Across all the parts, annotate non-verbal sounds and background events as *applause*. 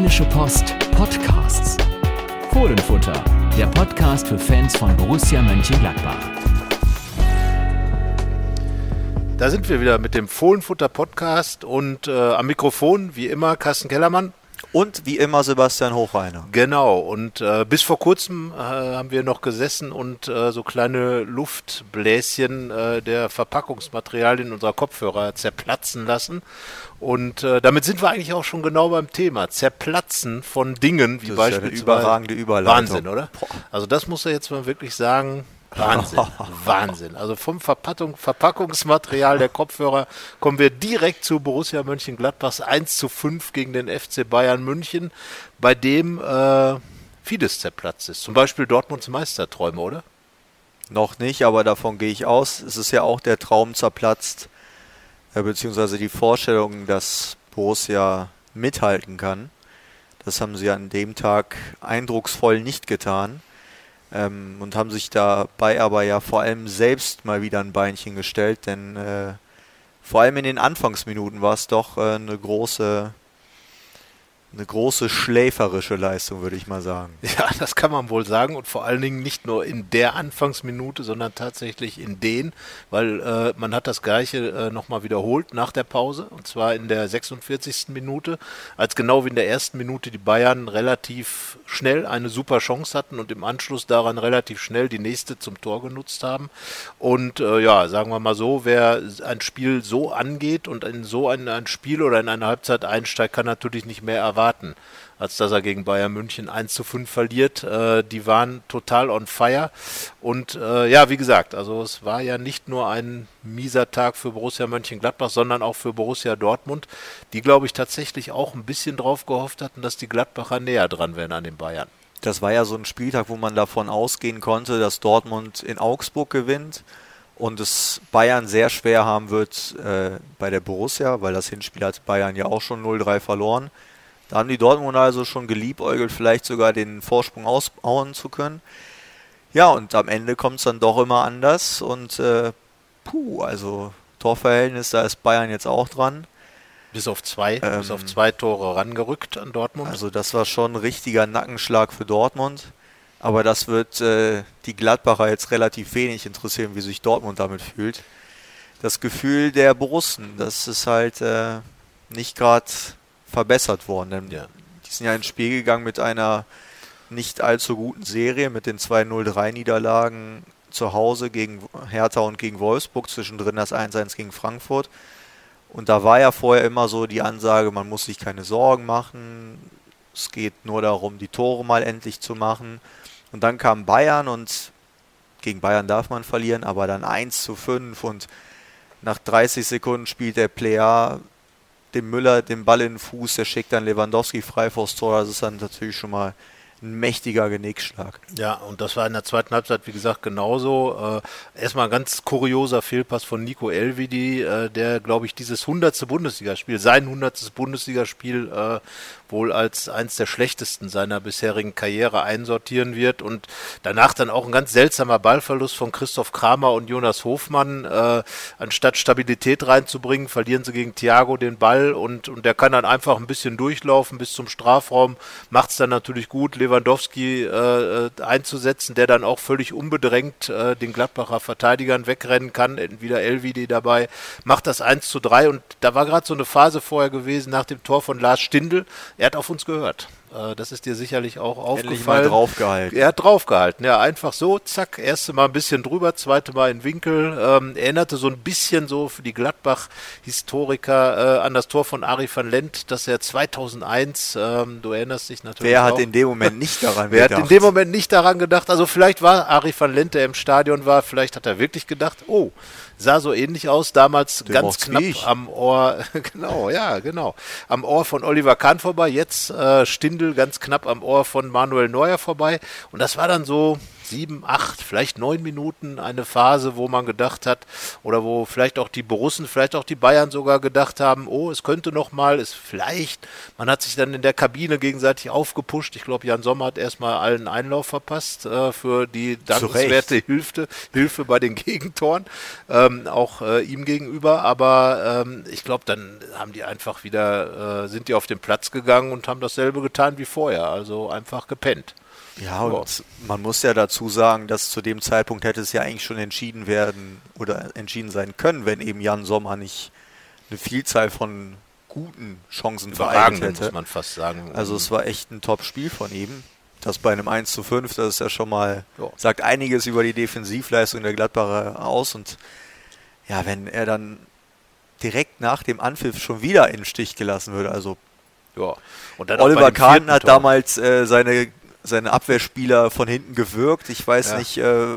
Rheinische Post Podcasts. Fohlenfutter, der Podcast für Fans von Borussia Mönchengladbach. Da sind wir wieder mit dem Fohlenfutter Podcast und äh, am Mikrofon, wie immer, Carsten Kellermann. Und wie immer Sebastian Hochreiner. Genau, und äh, bis vor kurzem äh, haben wir noch gesessen und äh, so kleine Luftbläschen äh, der Verpackungsmaterialien unserer Kopfhörer zerplatzen lassen. Und äh, damit sind wir eigentlich auch schon genau beim Thema. Zerplatzen von Dingen, wie Das ist ja beispielsweise. eine überragende Überleitung. Wahnsinn, oder? Also das muss er jetzt mal wirklich sagen. Wahnsinn, *laughs* Wahnsinn. Also vom Verpackung, Verpackungsmaterial der Kopfhörer kommen wir direkt zu Borussia Mönchengladbachs 1 zu 5 gegen den FC Bayern München, bei dem äh, vieles zerplatzt ist. Zum Beispiel Dortmunds Meisterträume, oder? Noch nicht, aber davon gehe ich aus. Es ist ja auch der Traum zerplatzt, äh, beziehungsweise die Vorstellung, dass Borussia mithalten kann. Das haben sie an dem Tag eindrucksvoll nicht getan ähm, und haben sich dabei aber ja vor allem selbst mal wieder ein Beinchen gestellt, denn äh, vor allem in den Anfangsminuten war es doch äh, eine große eine große schläferische Leistung, würde ich mal sagen. *laughs* Ja, das kann man wohl sagen und vor allen Dingen nicht nur in der Anfangsminute, sondern tatsächlich in den, weil äh, man hat das gleiche äh, nochmal wiederholt nach der Pause und zwar in der 46. Minute, als genau wie in der ersten Minute die Bayern relativ schnell eine super Chance hatten und im Anschluss daran relativ schnell die nächste zum Tor genutzt haben. Und äh, ja, sagen wir mal so, wer ein Spiel so angeht und in so ein, ein Spiel oder in eine Halbzeit einsteigt, kann natürlich nicht mehr erwarten als dass er gegen Bayern München 1 zu 5 verliert. Äh, die waren total on fire. Und äh, ja, wie gesagt, also es war ja nicht nur ein mieser Tag für Borussia Mönchengladbach, sondern auch für Borussia Dortmund, die, glaube ich, tatsächlich auch ein bisschen drauf gehofft hatten, dass die Gladbacher näher dran wären an den Bayern. Das war ja so ein Spieltag, wo man davon ausgehen konnte, dass Dortmund in Augsburg gewinnt und es Bayern sehr schwer haben wird äh, bei der Borussia, weil das Hinspiel hat Bayern ja auch schon 0-3 verloren. Da haben die Dortmunder also schon geliebäugelt, vielleicht sogar den Vorsprung ausbauen zu können. Ja, und am Ende kommt es dann doch immer anders und äh, puh, also Torverhältnis, da ist Bayern jetzt auch dran. Bis auf zwei, Ähm, bis auf zwei Tore rangerückt an Dortmund. Also das war schon ein richtiger Nackenschlag für Dortmund. Aber das wird äh, die Gladbacher jetzt relativ wenig interessieren, wie sich Dortmund damit fühlt. Das Gefühl der Borussen, das ist halt äh, nicht gerade verbessert worden. Denn Ja. Die sind ja ins Spiel gegangen mit einer nicht allzu guten Serie, mit den zwei 0-3-Niederlagen zu Hause gegen Hertha und gegen Wolfsburg, zwischendrin das 1-1 gegen Frankfurt. Und da war ja vorher immer so die Ansage, man muss sich keine Sorgen machen, es geht nur darum, die Tore mal endlich zu machen. Und dann kam Bayern und gegen Bayern darf man verlieren, aber dann 1 zu 5 und nach 30 Sekunden spielt der Player dem Müller den Ball in den Fuß, der schickt dann Lewandowski frei vors Tor. Das ist dann natürlich schon mal ein mächtiger Genickschlag. Ja, und das war in der zweiten Halbzeit, wie gesagt, genauso. Äh, erstmal ein ganz kurioser Fehlpass von Nico Elvidi, äh, der, glaube ich, dieses 100. Bundesligaspiel, sein 100. Bundesligaspiel äh, wohl als eins der schlechtesten seiner bisherigen Karriere einsortieren wird. Und danach dann auch ein ganz seltsamer Ballverlust von Christoph Kramer und Jonas Hofmann. Äh, anstatt Stabilität reinzubringen, verlieren sie gegen Thiago den Ball und, und der kann dann einfach ein bisschen durchlaufen bis zum Strafraum, macht es dann natürlich gut, Lewandowski äh, äh, einzusetzen, der dann auch völlig unbedrängt äh, den Gladbacher Verteidigern wegrennen kann, wieder Elvidi dabei, macht das 1 zu 3 und da war gerade so eine Phase vorher gewesen nach dem Tor von Lars Stindl, er hat auf uns gehört. Äh, Das ist dir sicherlich auch aufgefallen. Endlich mal draufgehalten. Er hat draufgehalten, ja, einfach so, zack, erste Mal ein bisschen drüber, zweite Mal in Winkel. Ähm, erinnerte so ein bisschen so für die Gladbach-Historiker äh, an das Tor von Ari van Lent, das er 2001, ähm, du erinnerst dich natürlich Wer auch. hat in dem Moment nicht daran *laughs* Wer hat gedacht? in dem Moment nicht daran gedacht? Also vielleicht war Ari van Lent, der im Stadion war, vielleicht hat er wirklich gedacht, oh, sah so ähnlich aus, damals Der ganz knapp ich. am Ohr, *laughs* genau, ja, genau, am Ohr von Oliver Kahn vorbei, jetzt äh, Stindl ganz knapp am Ohr von Manuel Neuer vorbei und das war dann so, sieben, acht, vielleicht neun Minuten eine Phase, wo man gedacht hat, oder wo vielleicht auch die Borussen, vielleicht auch die Bayern sogar gedacht haben, oh, es könnte noch mal, es vielleicht, man hat sich dann in der Kabine gegenseitig aufgepusht. Ich glaube, Jan Sommer hat erstmal allen Einlauf verpasst äh, für die dankenswerte Hilfe, Hilfe bei den Gegentoren, ähm, auch äh, ihm gegenüber. Aber ähm, ich glaube, dann haben die einfach wieder, äh, sind die auf den Platz gegangen und haben dasselbe getan wie vorher. Also einfach gepennt. Ja, und ja. man muss ja dazu sagen, dass zu dem Zeitpunkt hätte es ja eigentlich schon entschieden werden oder entschieden sein können, wenn eben Jan Sommer nicht eine Vielzahl von guten Chancen vereint hätte. muss man fast sagen. Also es war echt ein Top-Spiel von ihm. Das bei einem 1 zu 5, das ist ja schon mal, ja. sagt einiges über die Defensivleistung der Gladbacher aus. Und ja, wenn er dann direkt nach dem Anpfiff schon wieder in den Stich gelassen würde, also ja. Oliver Kahn hat Tor. damals äh, seine seine Abwehrspieler von hinten gewirkt. Ich weiß ja. nicht, äh,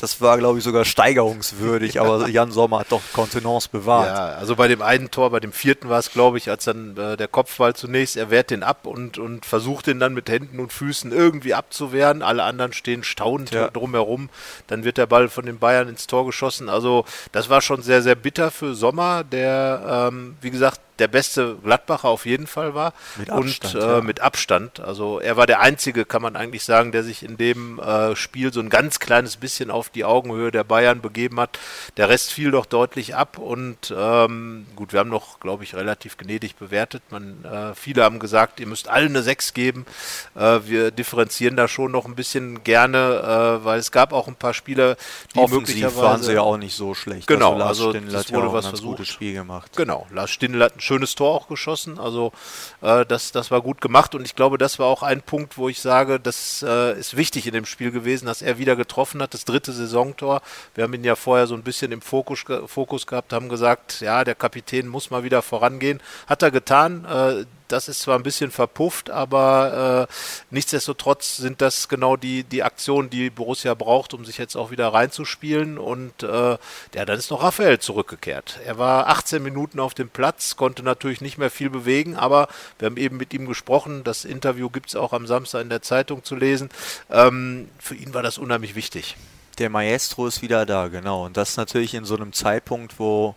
das war, glaube ich, sogar steigerungswürdig, *laughs* aber Jan Sommer hat doch Kontenance bewahrt. Ja, also bei dem einen Tor, bei dem vierten war es, glaube ich, als dann äh, der Kopfball zunächst, er wehrt den ab und, und versucht den dann mit Händen und Füßen irgendwie abzuwehren. Alle anderen stehen staunend ja. drumherum. Dann wird der Ball von den Bayern ins Tor geschossen. Also das war schon sehr, sehr bitter für Sommer, der, ähm, wie gesagt, der beste Gladbacher auf jeden Fall war. Mit Abstand. Und äh, ja. mit Abstand. Also er war der Einzige, kann man eigentlich sagen, der sich in dem äh, Spiel so ein ganz kleines bisschen auf die Augenhöhe der Bayern begeben hat. Der Rest fiel doch deutlich ab und ähm, gut, wir haben noch, glaube ich, relativ gnädig bewertet. Man, äh, viele haben gesagt, ihr müsst allen eine 6 geben. Äh, wir differenzieren da schon noch ein bisschen gerne, äh, weil es gab auch ein paar Spieler, die Offensiv möglicherweise waren sie ja auch nicht so schlecht. Genau, also, also das wurde was versucht. gutes Spiel gemacht. Genau, Lars Stindl hat ein schönes Tor auch geschossen. Also äh, das, das war gut gemacht und ich glaube, das war auch ein Punkt, wo ich sage, das äh, ist wichtig in dem Spiel gewesen, dass er wieder getroffen hat, das dritte Saisontor. Wir haben ihn ja vorher so ein bisschen im Fokus, Fokus gehabt, haben gesagt, ja, der Kapitän muss mal wieder vorangehen. Hat er getan. Äh, das ist zwar ein bisschen verpufft, aber äh, nichtsdestotrotz sind das genau die, die Aktionen, die Borussia braucht, um sich jetzt auch wieder reinzuspielen. Und äh, ja, dann ist noch Raphael zurückgekehrt. Er war 18 Minuten auf dem Platz, konnte natürlich nicht mehr viel bewegen, aber wir haben eben mit ihm gesprochen. Das Interview gibt es auch am Samstag in der Zeitung zu lesen. Ähm, für ihn war das unheimlich wichtig. Der Maestro ist wieder da, genau. Und das natürlich in so einem Zeitpunkt, wo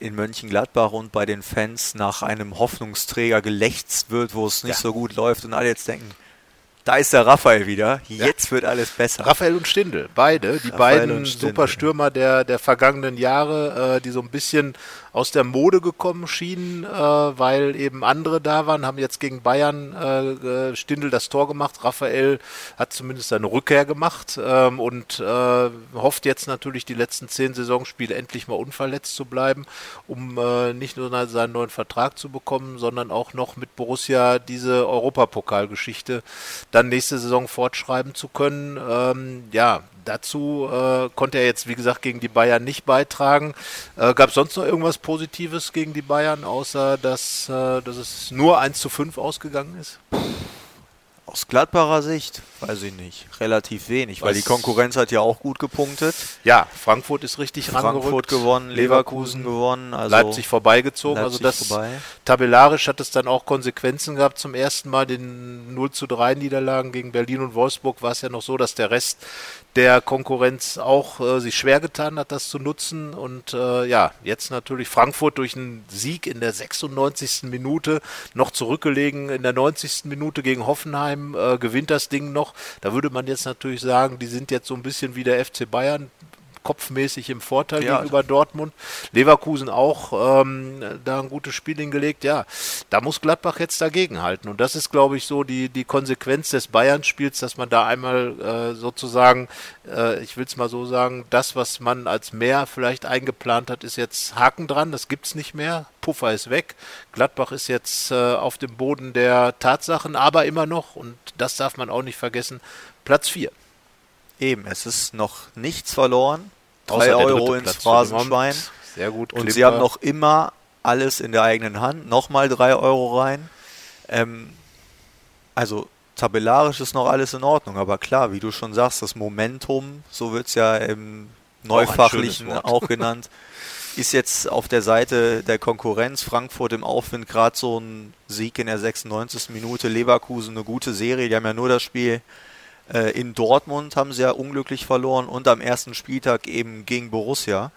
in Mönchengladbach und bei den Fans nach einem Hoffnungsträger gelächzt wird, wo es nicht ja. so gut läuft und alle jetzt denken, da ist der Raphael wieder. Jetzt ja. wird alles besser. Raphael und Stindel, beide, die Raphael beiden Superstürmer der, der vergangenen Jahre, äh, die so ein bisschen aus der Mode gekommen schienen, äh, weil eben andere da waren, haben jetzt gegen Bayern äh, Stindel das Tor gemacht. Raphael hat zumindest seine Rückkehr gemacht ähm, und äh, hofft jetzt natürlich die letzten zehn Saisonspiele endlich mal unverletzt zu bleiben, um äh, nicht nur seinen neuen Vertrag zu bekommen, sondern auch noch mit Borussia diese Europapokalgeschichte dann nächste Saison fortschreiben zu können. Ähm, ja, Dazu äh, konnte er jetzt, wie gesagt, gegen die Bayern nicht beitragen. Äh, Gab es sonst noch irgendwas Positives gegen die Bayern, außer dass, äh, dass es nur 1 zu 5 ausgegangen ist? Aus Gladbacher Sicht, weiß ich nicht, relativ wenig, Was? weil die Konkurrenz hat ja auch gut gepunktet. Ja, Frankfurt ist richtig Frankfurt rangerückt. gewonnen, Leverkusen, Leverkusen gewonnen, also Leipzig vorbeigezogen. Also Leipzig also das vorbei. tabellarisch hat es dann auch Konsequenzen gehabt. Zum ersten Mal den 0 zu 3 Niederlagen gegen Berlin und Wolfsburg war es ja noch so, dass der Rest der Konkurrenz auch äh, sich schwer getan hat, das zu nutzen. Und äh, ja, jetzt natürlich Frankfurt durch einen Sieg in der 96. Minute noch zurückgelegen in der 90. Minute gegen Hoffenheim, äh, gewinnt das Ding noch. Da würde man jetzt natürlich sagen, die sind jetzt so ein bisschen wie der FC Bayern, kopfmäßig im Vorteil ja, gegenüber Dortmund. Leverkusen auch ähm, da ein gutes Spiel hingelegt. Ja, da muss Gladbach jetzt dagegen halten. Und das ist, glaube ich, so die, die Konsequenz des Bayern-Spiels, dass man da einmal äh, sozusagen, äh, ich will es mal so sagen, das, was man als mehr vielleicht eingeplant hat, ist jetzt Haken dran. Das gibt es nicht mehr. Puffer ist weg. Gladbach ist jetzt äh, auf dem Boden der Tatsachen, aber immer noch, und das darf man auch nicht vergessen, Platz 4. Eben, es ist noch nichts verloren. 3 Euro ins Phrasenschwein. Sehr gut. Und sie haben noch immer alles in der eigenen Hand. Nochmal 3 Euro rein. Ähm, also tabellarisch ist noch alles in Ordnung, aber klar, wie du schon sagst, das Momentum, so wird es ja im Neufachlichen auch, auch genannt, *laughs* ist jetzt auf der Seite der Konkurrenz. Frankfurt im Aufwind, gerade so ein Sieg in der 96. Minute, Leverkusen eine gute Serie, die haben ja nur das Spiel Äh, in Dortmund haben sie ja unglücklich verloren und am ersten Spieltag eben gegen Borussia.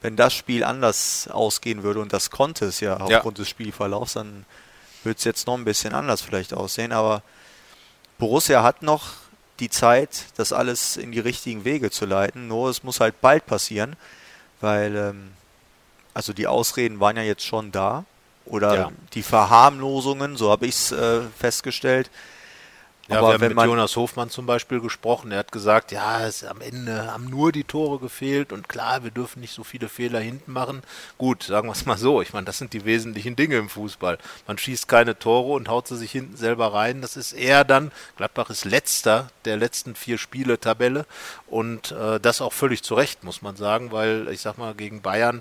Wenn das Spiel anders ausgehen würde, und das konnte es ja aufgrund ja. des Spielverlaufs, dann würde es jetzt noch ein bisschen anders vielleicht aussehen. Aber Borussia hat noch die Zeit, das alles in die richtigen Wege zu leiten. Nur es muss halt bald passieren, weil ähm, also die Ausreden waren ja jetzt schon da oder ja. die Verharmlosungen, so habe ich es äh, festgestellt. Ja, aber wir haben mit Jonas Hofmann zum Beispiel gesprochen. Er hat gesagt, ja, es am Ende haben nur die Tore gefehlt und klar, wir dürfen nicht so viele Fehler hinten machen. Gut, sagen wir es mal so. Ich meine, das sind die wesentlichen Dinge im Fußball. Man schießt keine Tore und haut sie sich hinten selber rein. Das ist eher dann, Gladbach ist letzter der letzten vier Spiele Tabelle und äh, das auch völlig zu Recht, muss man sagen, weil ich sag mal, gegen Bayern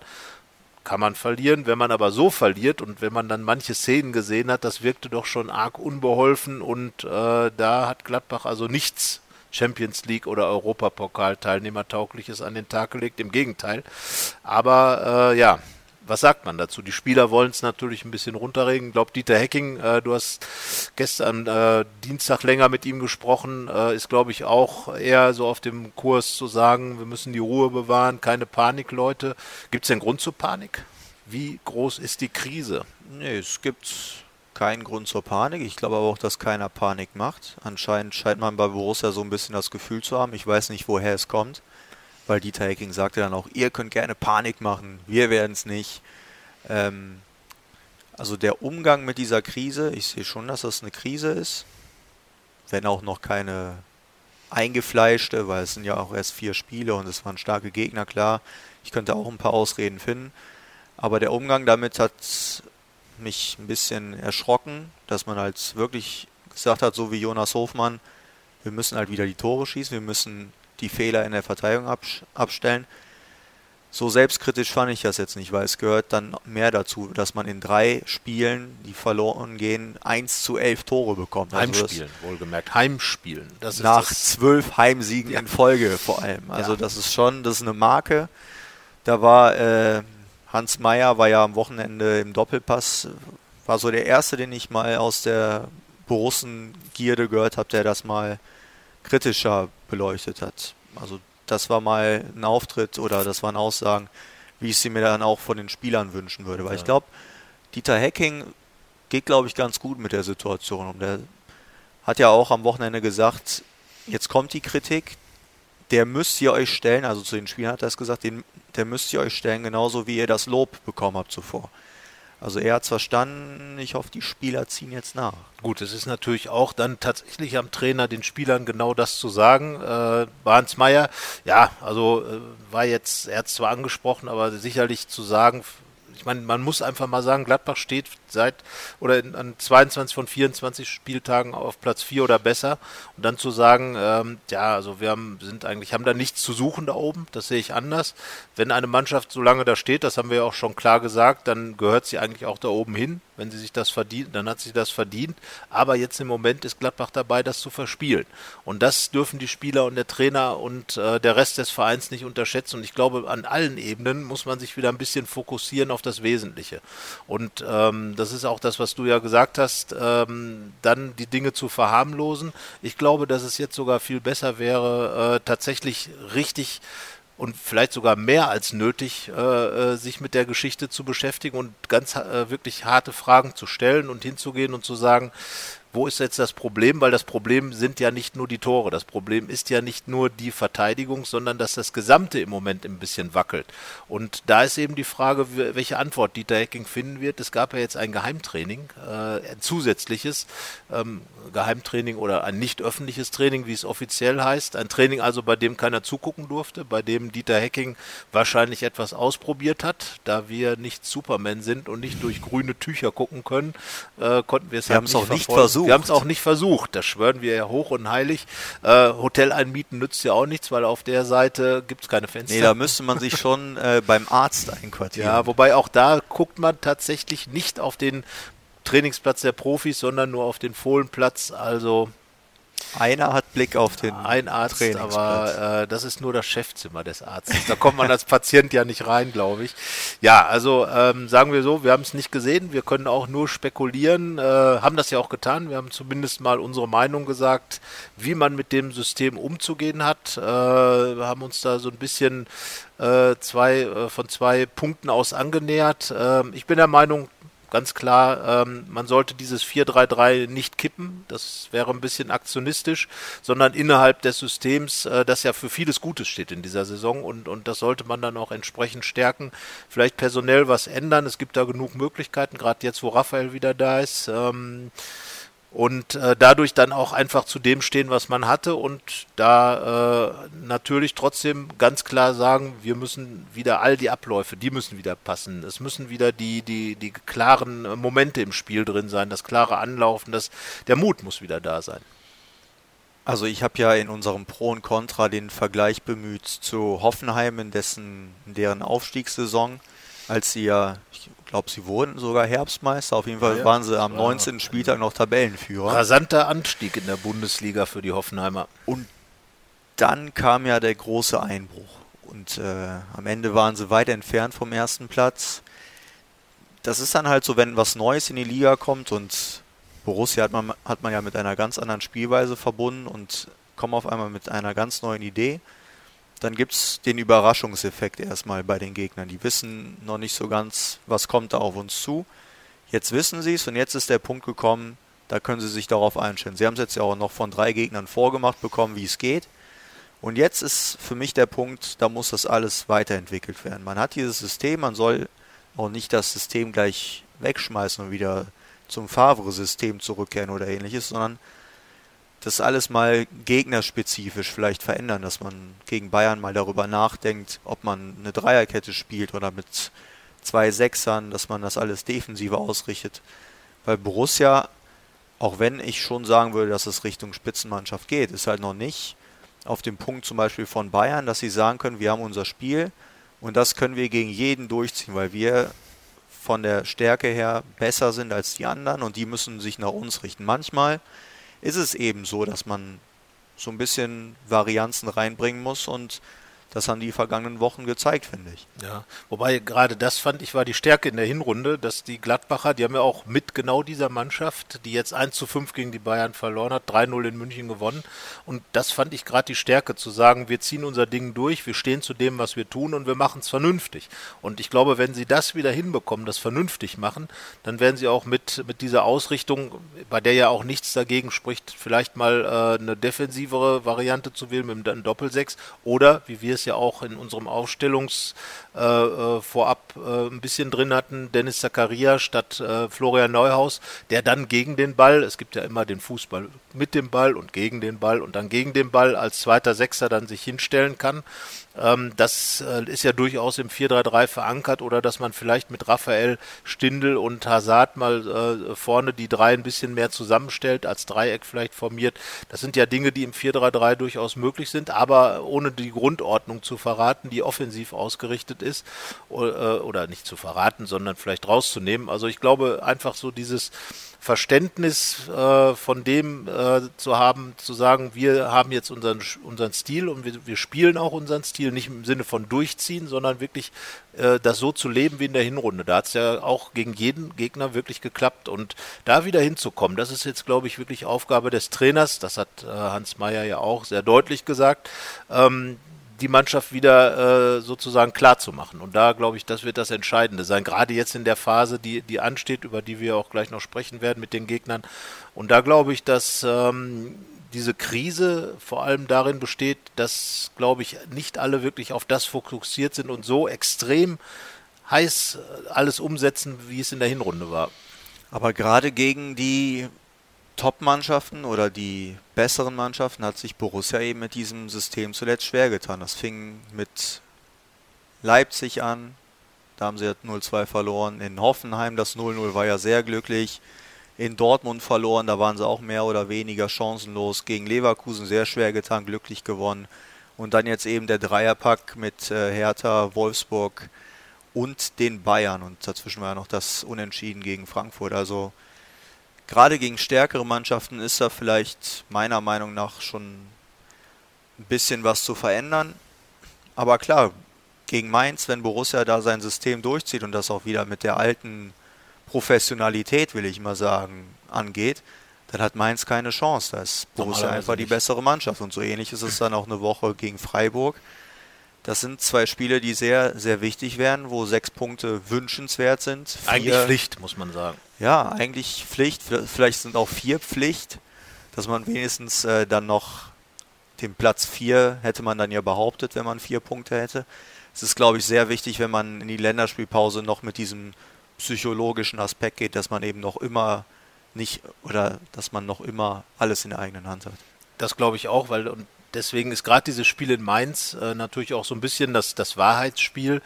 kann man verlieren. Wenn man aber so verliert und wenn man dann manche Szenen gesehen hat, das wirkte doch schon arg unbeholfen und äh, da hat Gladbach also nichts Champions League oder Europapokal Teilnehmertaugliches an den Tag gelegt. Im Gegenteil. Aber äh, ja, was sagt man dazu? Die Spieler wollen es natürlich ein bisschen runterregen. Ich glaube, Dieter Hecking, äh, du hast gestern äh, Dienstag länger mit ihm gesprochen, äh, ist, glaube ich, auch eher so auf dem Kurs zu sagen, wir müssen die Ruhe bewahren, keine Panik, Leute. Gibt es denn Grund zur Panik? Wie groß ist die Krise? Nee, es gibt keinen Grund zur Panik. Ich glaube aber auch, dass keiner Panik macht. Anscheinend scheint man bei Borussia so ein bisschen das Gefühl zu haben. Ich weiß nicht, woher es kommt weil Dieter Hecking sagte dann auch, ihr könnt gerne Panik machen, wir werden es nicht. Ähm, also der Umgang mit dieser Krise, ich sehe schon, dass das eine Krise ist, wenn auch noch keine eingefleischte, weil es sind ja auch erst vier Spiele und es waren starke Gegner, klar. Ich könnte auch ein paar Ausreden finden, aber der Umgang damit hat mich ein bisschen erschrocken, dass man halt wirklich gesagt hat, so wie Jonas Hofmann, wir müssen halt wieder die Tore schießen, wir müssen die Fehler in der Verteidigung abstellen. So selbstkritisch fand ich das jetzt nicht, weil es gehört dann mehr dazu, dass man in drei Spielen, die verloren gehen, 1 zu 11 Tore bekommt. Also Heimspielen, wohlgemerkt. Heimspielen. nach zwölf Heimsiegen ja. in Folge vor allem. Also ja. das ist schon, das ist eine Marke. Da war äh, Hans Meyer, war ja am Wochenende im Doppelpass, war so der Erste, den ich mal aus der Borussen-Gierde gehört habe, der das mal kritischer beleuchtet hat. Also das war mal ein Auftritt oder das waren Aussagen, wie ich sie mir dann auch von den Spielern wünschen würde. Weil ja. ich glaube, Dieter Hecking geht, glaube ich, ganz gut mit der Situation um. Der hat ja auch am Wochenende gesagt, jetzt kommt die Kritik, der müsst ihr euch stellen, also zu den Spielern hat er es gesagt, den, der müsst ihr euch stellen, genauso wie ihr das Lob bekommen habt zuvor. Also er hat es verstanden, ich hoffe, die Spieler ziehen jetzt nach. Gut, es ist natürlich auch dann tatsächlich am Trainer, den Spielern genau das zu sagen. Äh, Barnes Meyer, ja, also äh, war jetzt, er hat zwar angesprochen, aber sicherlich zu sagen, ich meine, man muss einfach mal sagen, Gladbach steht seit oder in, an 22 von 24 Spieltagen auf Platz 4 oder besser. Und dann zu sagen, ähm, ja, also wir haben, sind eigentlich, haben da nichts zu suchen da oben, das sehe ich anders. Wenn eine Mannschaft so lange da steht, das haben wir ja auch schon klar gesagt, dann gehört sie eigentlich auch da oben hin. Wenn sie sich das verdient, dann hat sie das verdient. Aber jetzt im Moment ist Gladbach dabei, das zu verspielen. Und das dürfen die Spieler und der Trainer und äh, der Rest des Vereins nicht unterschätzen. Und ich glaube, an allen Ebenen muss man sich wieder ein bisschen fokussieren auf das Wesentliche. Und ähm, das ist auch das, was du ja gesagt hast, ähm, dann die Dinge zu verharmlosen. Ich glaube, dass es jetzt sogar viel besser wäre, äh, tatsächlich richtig und vielleicht sogar mehr als nötig, äh, äh, sich mit der Geschichte zu beschäftigen und ganz äh, wirklich harte Fragen zu stellen und hinzugehen und zu sagen, wo ist jetzt das Problem? Weil das Problem sind ja nicht nur die Tore. Das Problem ist ja nicht nur die Verteidigung, sondern dass das Gesamte im Moment ein bisschen wackelt. Und da ist eben die Frage, welche Antwort Dieter Hecking finden wird. Es gab ja jetzt ein Geheimtraining, äh, ein zusätzliches ähm, Geheimtraining oder ein nicht öffentliches Training, wie es offiziell heißt. Ein Training also, bei dem keiner zugucken durfte, bei dem Dieter Hecking wahrscheinlich etwas ausprobiert hat. Da wir nicht Superman sind und nicht durch grüne Tücher gucken können, äh, konnten wir es wir halt nicht, nicht versucht versucht. Wir haben es auch nicht versucht. Das schwören wir ja hoch und heilig. Äh, Hotel einmieten nützt ja auch nichts, weil auf der Seite gibt es keine Fenster. Nee, da müsste man sich schon äh, beim Arzt einquartieren. Ja, wobei auch da guckt man tatsächlich nicht auf den Trainingsplatz der Profis, sondern nur auf den Fohlenplatz. Also Einer hat Blick auf den Ein Arzt, aber äh, das ist nur das Chefzimmer des Arztes. Da kommt man als Patient ja nicht rein, glaube ich. Ja, also ähm, sagen wir so, wir haben es nicht gesehen, wir können auch nur spekulieren, äh, haben das ja auch getan. Wir haben zumindest mal unsere Meinung gesagt, wie man mit dem System umzugehen hat. Äh, wir haben uns da so ein bisschen äh, zwei, äh, von zwei Punkten aus angenähert. Ähm, ich bin der Meinung, ganz klar, ähm, man sollte dieses 4-3-3 nicht kippen, das wäre ein bisschen aktionistisch, sondern innerhalb des Systems, äh, das ja für vieles Gutes steht in dieser Saison. Und, und das sollte man dann auch entsprechend stärken, vielleicht personell was ändern, es gibt da genug Möglichkeiten, gerade jetzt, wo Raphael wieder da ist. Ähm, und äh, dadurch dann auch einfach zu dem stehen, was man hatte und da äh, natürlich trotzdem ganz klar sagen, wir müssen wieder all die Abläufe, die müssen wieder passen. Es müssen wieder die, die, die klaren Momente im Spiel drin sein, das klare Anlaufen, das, der Mut muss wieder da sein. Also ich habe ja in unserem Pro und Contra den Vergleich bemüht zu Hoffenheim in dessen in deren Aufstiegssaison, als sie ja, ich glaube, sie wurden sogar Herbstmeister. Auf jeden Fall ja, waren sie am 19. Spieltag noch Tabellenführer. Rasanter Anstieg in der Bundesliga für die Hoffenheimer. Und dann kam ja der große Einbruch. Und äh, am Ende waren sie weit entfernt vom ersten Platz. Das ist dann halt so, wenn was Neues in die Liga kommt und Borussia hat man, hat man ja mit einer ganz anderen Spielweise verbunden und kommt auf einmal mit einer ganz neuen Idee dann gibt es den Überraschungseffekt erstmal bei den Gegnern. Die wissen noch nicht so ganz, was kommt da auf uns zu. Jetzt wissen sie es und jetzt ist der Punkt gekommen, da können sie sich darauf einstellen. Sie haben es jetzt ja auch noch von drei Gegnern vorgemacht bekommen, wie es geht. Und jetzt ist für mich der Punkt, da muss das alles weiterentwickelt werden. Man hat dieses System, man soll auch nicht das System gleich wegschmeißen und wieder zum Favre-System zurückkehren oder ähnliches, sondern das alles mal gegnerspezifisch vielleicht verändern, dass man gegen Bayern mal darüber nachdenkt, ob man eine Dreierkette spielt oder mit zwei Sechsern, dass man das alles defensiver ausrichtet. Weil Borussia, auch wenn ich schon sagen würde, dass es Richtung Spitzenmannschaft geht, ist halt noch nicht auf dem Punkt zum Beispiel von Bayern, dass sie sagen können, wir haben unser Spiel und das können wir gegen jeden durchziehen, weil wir von der Stärke her besser sind als die anderen und die müssen sich nach uns richten. Manchmal ist es eben so, dass man so ein bisschen Varianzen reinbringen muss und das haben die vergangenen Wochen gezeigt, finde ich. Ja, wobei gerade das fand ich war die Stärke in der Hinrunde, dass die Gladbacher, die haben ja auch mit genau dieser Mannschaft, die jetzt 1 zu 5 gegen die Bayern verloren hat, 3-0 in München gewonnen. Und das fand ich gerade die Stärke, zu sagen, wir ziehen unser Ding durch, wir stehen zu dem, was wir tun und wir machen es vernünftig. Und ich glaube, wenn sie das wieder hinbekommen, das vernünftig machen, dann werden sie auch mit, mit dieser Ausrichtung, bei der ja auch nichts dagegen spricht, vielleicht mal äh, eine defensivere Variante zu wählen mit einem Doppelsechs oder, wie wir es ja auch in unserem Aufstellungs äh, äh, vorab äh, ein bisschen drin hatten, Dennis Zakaria statt äh, Florian Neuhaus, der dann gegen den Ball, es gibt ja immer den Fußball mit dem Ball und gegen den Ball und dann gegen den Ball als zweiter Sechser dann sich hinstellen kann ähm, das äh, ist ja durchaus im 4-3-3 verankert oder dass man vielleicht mit Raphael Stindl und Hazard mal äh, vorne die drei ein bisschen mehr zusammenstellt, als Dreieck vielleicht formiert. Das sind ja Dinge, die im 4-3-3 durchaus möglich sind, aber ohne die Grundordnung zu verraten, die offensiv ausgerichtet ist oder, äh, oder nicht zu verraten, sondern vielleicht rauszunehmen. Also ich glaube einfach so dieses Verständnis äh, von dem äh, zu haben, zu sagen, wir haben jetzt unseren, unseren Stil und wir, wir spielen auch unseren Stil, nicht im Sinne von durchziehen, sondern wirklich das so zu leben wie in der Hinrunde. Da hat es ja auch gegen jeden Gegner wirklich geklappt und da wieder hinzukommen, das ist jetzt, glaube ich, wirklich Aufgabe des Trainers, das hat Hans Meyer ja auch sehr deutlich gesagt, ähm, die Mannschaft wieder äh, sozusagen klar zu machen. Und da glaube ich, das wird das Entscheidende sein. Gerade jetzt in der Phase, die, die ansteht, über die wir auch gleich noch sprechen werden mit den Gegnern. Und da glaube ich, dass ähm, diese Krise vor allem darin besteht, dass, glaube ich, nicht alle wirklich auf das fokussiert sind und so extrem heiß alles umsetzen, wie es in der Hinrunde war. Aber gerade gegen die Top-Mannschaften oder die besseren Mannschaften hat sich Borussia eben mit diesem System zuletzt schwer getan. Das fing mit Leipzig an, da haben sie 0-2 verloren. In Hoffenheim das 0-0 war ja sehr glücklich. In Dortmund verloren, da waren sie auch mehr oder weniger chancenlos. Gegen Leverkusen sehr schwer getan, glücklich gewonnen. Und dann jetzt eben der Dreierpack mit äh, Hertha, Wolfsburg und den Bayern. Und dazwischen war ja noch das Unentschieden gegen Frankfurt. Also gerade gegen stärkere Mannschaften ist da vielleicht meiner Meinung nach schon ein bisschen was zu verändern. Aber klar, gegen Mainz, wenn Borussia da sein System durchzieht und das auch wieder mit der alten Professionalität, will ich mal sagen, angeht, dann hat Mainz keine Chance. Da ist Borussia einfach die bessere Mannschaft. Und so ähnlich ist es dann auch eine Woche gegen Freiburg. Das sind zwei Spiele, die sehr, sehr wichtig werden, wo sechs Punkte wünschenswert sind. Vier, eigentlich Pflicht, muss man sagen. Ja, eigentlich Pflicht. Vielleicht sind auch vier Pflicht, dass man wenigstens äh, dann noch den Platz vier hätte man dann ja behauptet, wenn man vier Punkte hätte. Es ist, glaube ich, sehr wichtig, wenn man in die Länderspielpause noch mit diesem psychologischen Aspekt geht, dass man eben noch immer nicht oder dass man noch immer alles in der eigenen Hand hat. Das glaube ich auch, weil und deswegen ist gerade dieses Spiel in Mainz äh, natürlich auch so ein bisschen das, das Wahrheitsspiel.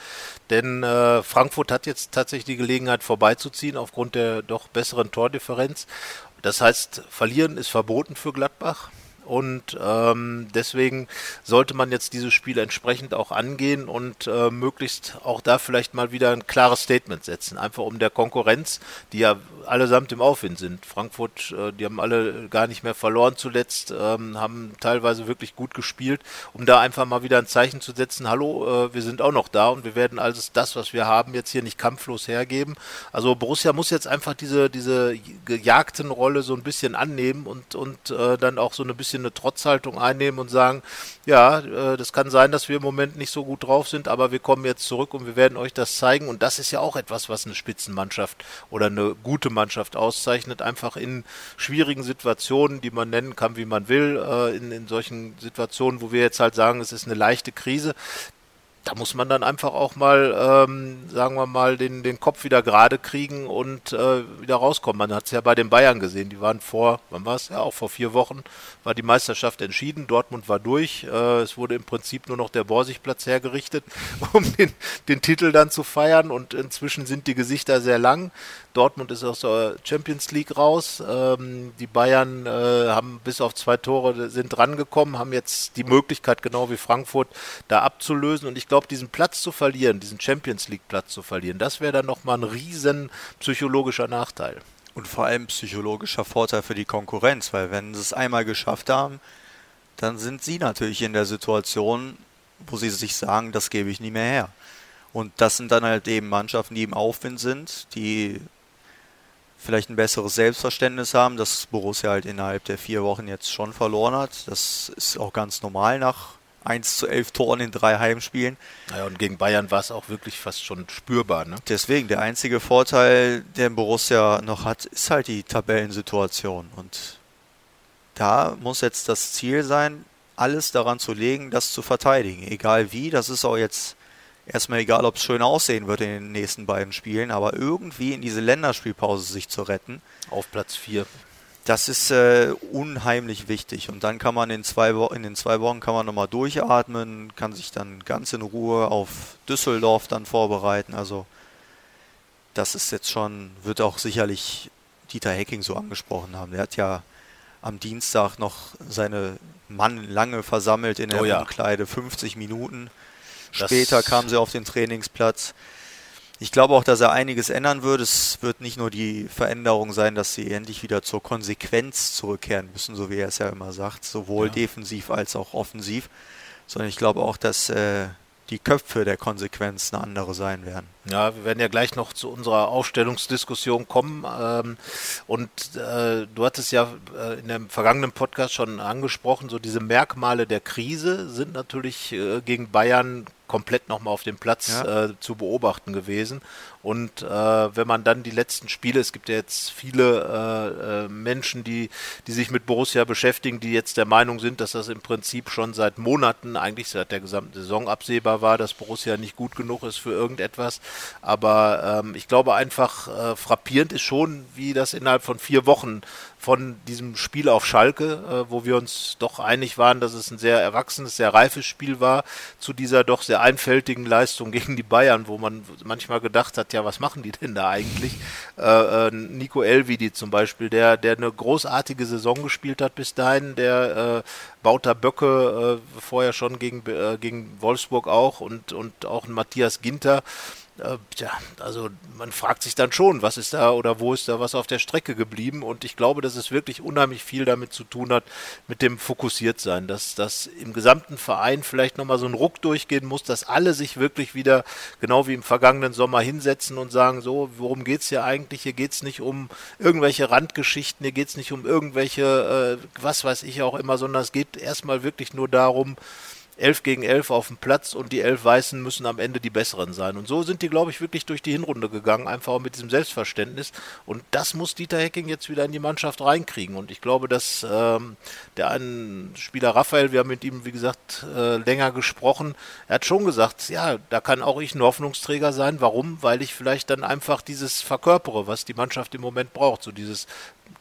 Denn äh, Frankfurt hat jetzt tatsächlich die Gelegenheit vorbeizuziehen aufgrund der doch besseren Tordifferenz. Das heißt, verlieren ist verboten für Gladbach. Und ähm, deswegen sollte man jetzt dieses Spiel entsprechend auch angehen und äh, möglichst auch da vielleicht mal wieder ein klares Statement setzen. Einfach um der Konkurrenz, die ja allesamt im Aufwind sind. Frankfurt, äh, die haben alle gar nicht mehr verloren zuletzt, ähm, haben teilweise wirklich gut gespielt, um da einfach mal wieder ein Zeichen zu setzen. Hallo, äh, wir sind auch noch da und wir werden alles das, was wir haben, jetzt hier nicht kampflos hergeben. Also Borussia muss jetzt einfach diese, diese gejagten Rolle so ein bisschen annehmen und, und äh, dann auch so ein bisschen eine Trotzhaltung einnehmen und sagen, ja, äh, das kann sein, dass wir im Moment nicht so gut drauf sind, aber wir kommen jetzt zurück und wir werden euch das zeigen. Und das ist ja auch etwas, was eine Spitzenmannschaft oder eine gute Mannschaft auszeichnet, einfach in schwierigen Situationen, die man nennen kann, wie man will, äh, in, in solchen Situationen, wo wir jetzt halt sagen, es ist eine leichte Krise, da muss man dann einfach auch mal, ähm, sagen wir mal, den, den Kopf wieder gerade kriegen und äh, wieder rauskommen. Man hat es ja bei den Bayern gesehen, die waren vor, wann war es? Ja, auch vor vier Wochen war die Meisterschaft entschieden. Dortmund war durch. Äh, es wurde im Prinzip nur noch der Borsigplatz hergerichtet, *laughs* um den, den Titel dann zu feiern und inzwischen sind die Gesichter sehr lang. Dortmund ist aus der Champions League raus. Ähm, die Bayern äh, haben bis auf zwei Tore sind drangekommen, haben jetzt die Möglichkeit, genau wie Frankfurt, da abzulösen. Und ich glaube, diesen Platz zu verlieren, diesen Champions League Platz zu verlieren, das wäre dann nochmal ein riesen psychologischer Nachteil. Und vor allem psychologischer Vorteil für die Konkurrenz, weil wenn sie es einmal geschafft haben, dann sind sie natürlich in der Situation, wo sie sich sagen, das gebe ich nie mehr her. Und das sind dann halt eben Mannschaften, die im Aufwind sind, die vielleicht ein besseres Selbstverständnis haben, dass Borussia halt innerhalb der vier Wochen jetzt schon verloren hat. Das ist auch ganz normal nach 1 zu 11 Toren in drei Heimspielen. Naja, und gegen Bayern war es auch wirklich fast schon spürbar. Ne? Deswegen, der einzige Vorteil, den Borussia noch hat, ist halt die Tabellensituation. Und da muss jetzt das Ziel sein, alles daran zu legen, das zu verteidigen. Egal wie, das ist auch jetzt erstmal egal, ob es schön aussehen wird in den nächsten beiden Spielen, aber irgendwie in diese Länderspielpause sich zu retten. Auf Platz 4. Das ist äh, unheimlich wichtig. Und dann kann man in, zwei Wo in den zwei Wochen kann man nochmal durchatmen, kann sich dann ganz in Ruhe auf Düsseldorf dann vorbereiten. Also das ist jetzt schon, wird auch sicherlich Dieter Hecking so angesprochen haben. Der hat ja am Dienstag noch seine Mann lange versammelt in der oh ja. Umkleide, 50 Minuten. Später kam sie auf den Trainingsplatz. Ich glaube auch, dass er einiges ändern wird. Es wird nicht nur die Veränderung sein, dass sie endlich wieder zur Konsequenz zurückkehren müssen, so wie er es ja immer sagt, sowohl ja. defensiv als auch offensiv, sondern ich glaube auch, dass äh, die Köpfe der Konsequenz eine andere sein werden. Ja, wir werden ja gleich noch zu unserer Aufstellungsdiskussion kommen. Ähm, und äh, du hattest ja äh, in dem vergangenen Podcast schon angesprochen, so diese Merkmale der Krise sind natürlich äh, gegen Bayern komplett nochmal auf dem Platz ja. äh, zu beobachten gewesen. Und äh, wenn man dann die letzten Spiele, es gibt ja jetzt viele äh, Menschen, die, die sich mit Borussia beschäftigen, die jetzt der Meinung sind, dass das im Prinzip schon seit Monaten, eigentlich seit der gesamten Saison absehbar war, dass Borussia nicht gut genug ist für irgendetwas. Aber ähm, ich glaube einfach, äh, frappierend ist schon, wie das innerhalb von vier Wochen von diesem Spiel auf Schalke, äh, wo wir uns doch einig waren, dass es ein sehr erwachsenes, sehr reifes Spiel war, zu dieser doch sehr einfältigen Leistung gegen die Bayern, wo man manchmal gedacht hat, ja, was machen die denn da eigentlich? Äh, äh, Nico Elvidi zum Beispiel, der, der eine großartige Saison gespielt hat bis dahin, der äh, Bauter Böcke äh, vorher schon gegen, äh, gegen Wolfsburg auch und, und auch ein Matthias Ginter äh, tja, also man fragt sich dann schon, was ist da oder wo ist da was auf der Strecke geblieben und ich glaube, dass es wirklich unheimlich viel damit zu tun hat, mit dem Fokussiertsein, dass das im gesamten Verein vielleicht nochmal so ein Ruck durchgehen muss, dass alle sich wirklich wieder, genau wie im vergangenen Sommer, hinsetzen und sagen, so, worum geht es hier eigentlich? Hier geht es nicht um irgendwelche Randgeschichten, hier geht es nicht um irgendwelche, äh, was weiß ich auch immer, sondern es geht erstmal wirklich nur darum, 11 gegen 11 auf dem Platz und die elf Weißen müssen am Ende die Besseren sein. Und so sind die, glaube ich, wirklich durch die Hinrunde gegangen, einfach mit diesem Selbstverständnis. Und das muss Dieter Hecking jetzt wieder in die Mannschaft reinkriegen. Und ich glaube, dass ähm, der einen Spieler Raphael, wir haben mit ihm, wie gesagt, äh, länger gesprochen, er hat schon gesagt, ja, da kann auch ich ein Hoffnungsträger sein. Warum? Weil ich vielleicht dann einfach dieses verkörpere, was die Mannschaft im Moment braucht. So dieses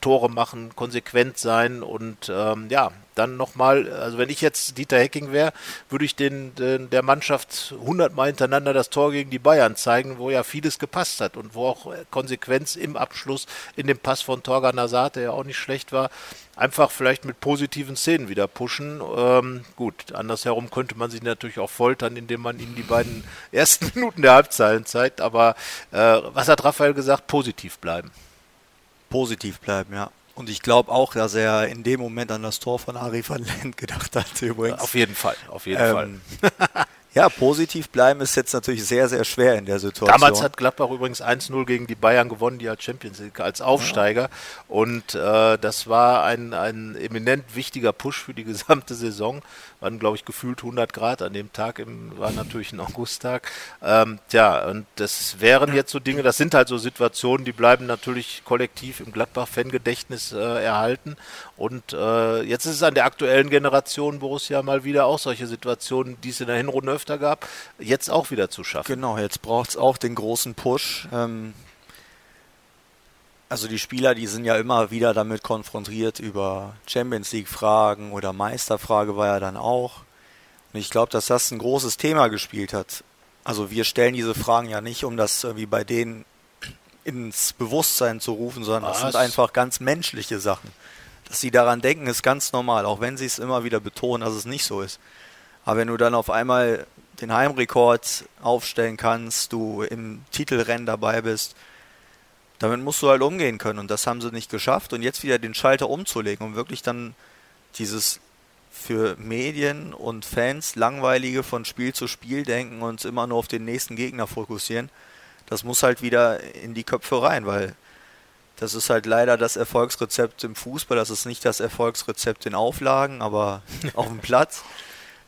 Tore machen, konsequent sein und ähm, ja, dann nochmal, also wenn ich jetzt Dieter Hecking wäre, würde ich den, den, der Mannschaft hundertmal hintereinander das Tor gegen die Bayern zeigen, wo ja vieles gepasst hat und wo auch Konsequenz im Abschluss in dem Pass von Torgan Hazard, der ja auch nicht schlecht war, einfach vielleicht mit positiven Szenen wieder pushen. Ähm, gut, andersherum könnte man sich natürlich auch foltern, indem man ihnen die beiden *laughs* ersten Minuten der Halbzeilen zeigt, aber äh, was hat Raphael gesagt? Positiv bleiben positiv bleiben, ja. Und ich glaube auch, dass er in dem Moment an das Tor von Ari van Lent gedacht hat, übrigens. Auf jeden Fall, auf jeden ähm, Fall. *laughs* Ja, positiv bleiben ist jetzt natürlich sehr, sehr schwer in der Situation. Damals hat Gladbach übrigens 1-0 gegen die Bayern gewonnen, die als Champions League, als Aufsteiger. Ja. Und äh, das war ein, ein eminent wichtiger Push für die *laughs* gesamte Saison. Waren, glaube ich, gefühlt 100 Grad an dem Tag, im, war natürlich ein Augusttag. Ähm, tja, und das wären jetzt so Dinge, das sind halt so Situationen, die bleiben natürlich kollektiv im Gladbach-Fangedächtnis äh, erhalten. Und äh, jetzt ist es an der aktuellen Generation Borussia mal wieder auch solche Situationen, die es in der Hinrunde öfter gab, jetzt auch wieder zu schaffen. Genau, jetzt braucht es auch den großen Push. Ähm, also die Spieler, die sind ja immer wieder damit konfrontiert über Champions League-Fragen oder Meisterfrage war ja dann auch. Und ich glaube, dass das ein großes Thema gespielt hat. Also wir stellen diese Fragen ja nicht, um das irgendwie bei denen ins Bewusstsein zu rufen, sondern das sind einfach ganz menschliche Sachen. Dass sie daran denken, ist ganz normal, auch wenn sie es immer wieder betonen, dass es nicht so ist. Aber wenn du dann auf einmal den Heimrekord aufstellen kannst, du im Titelrennen dabei bist, damit musst du halt umgehen können. Und das haben sie nicht geschafft. Und jetzt wieder den Schalter umzulegen und wirklich dann dieses für Medien und Fans langweilige von Spiel zu Spiel denken und immer nur auf den nächsten Gegner fokussieren, das muss halt wieder in die Köpfe rein, weil das ist halt leider das Erfolgsrezept im Fußball, das ist nicht das Erfolgsrezept in Auflagen, aber *laughs* auf dem Platz.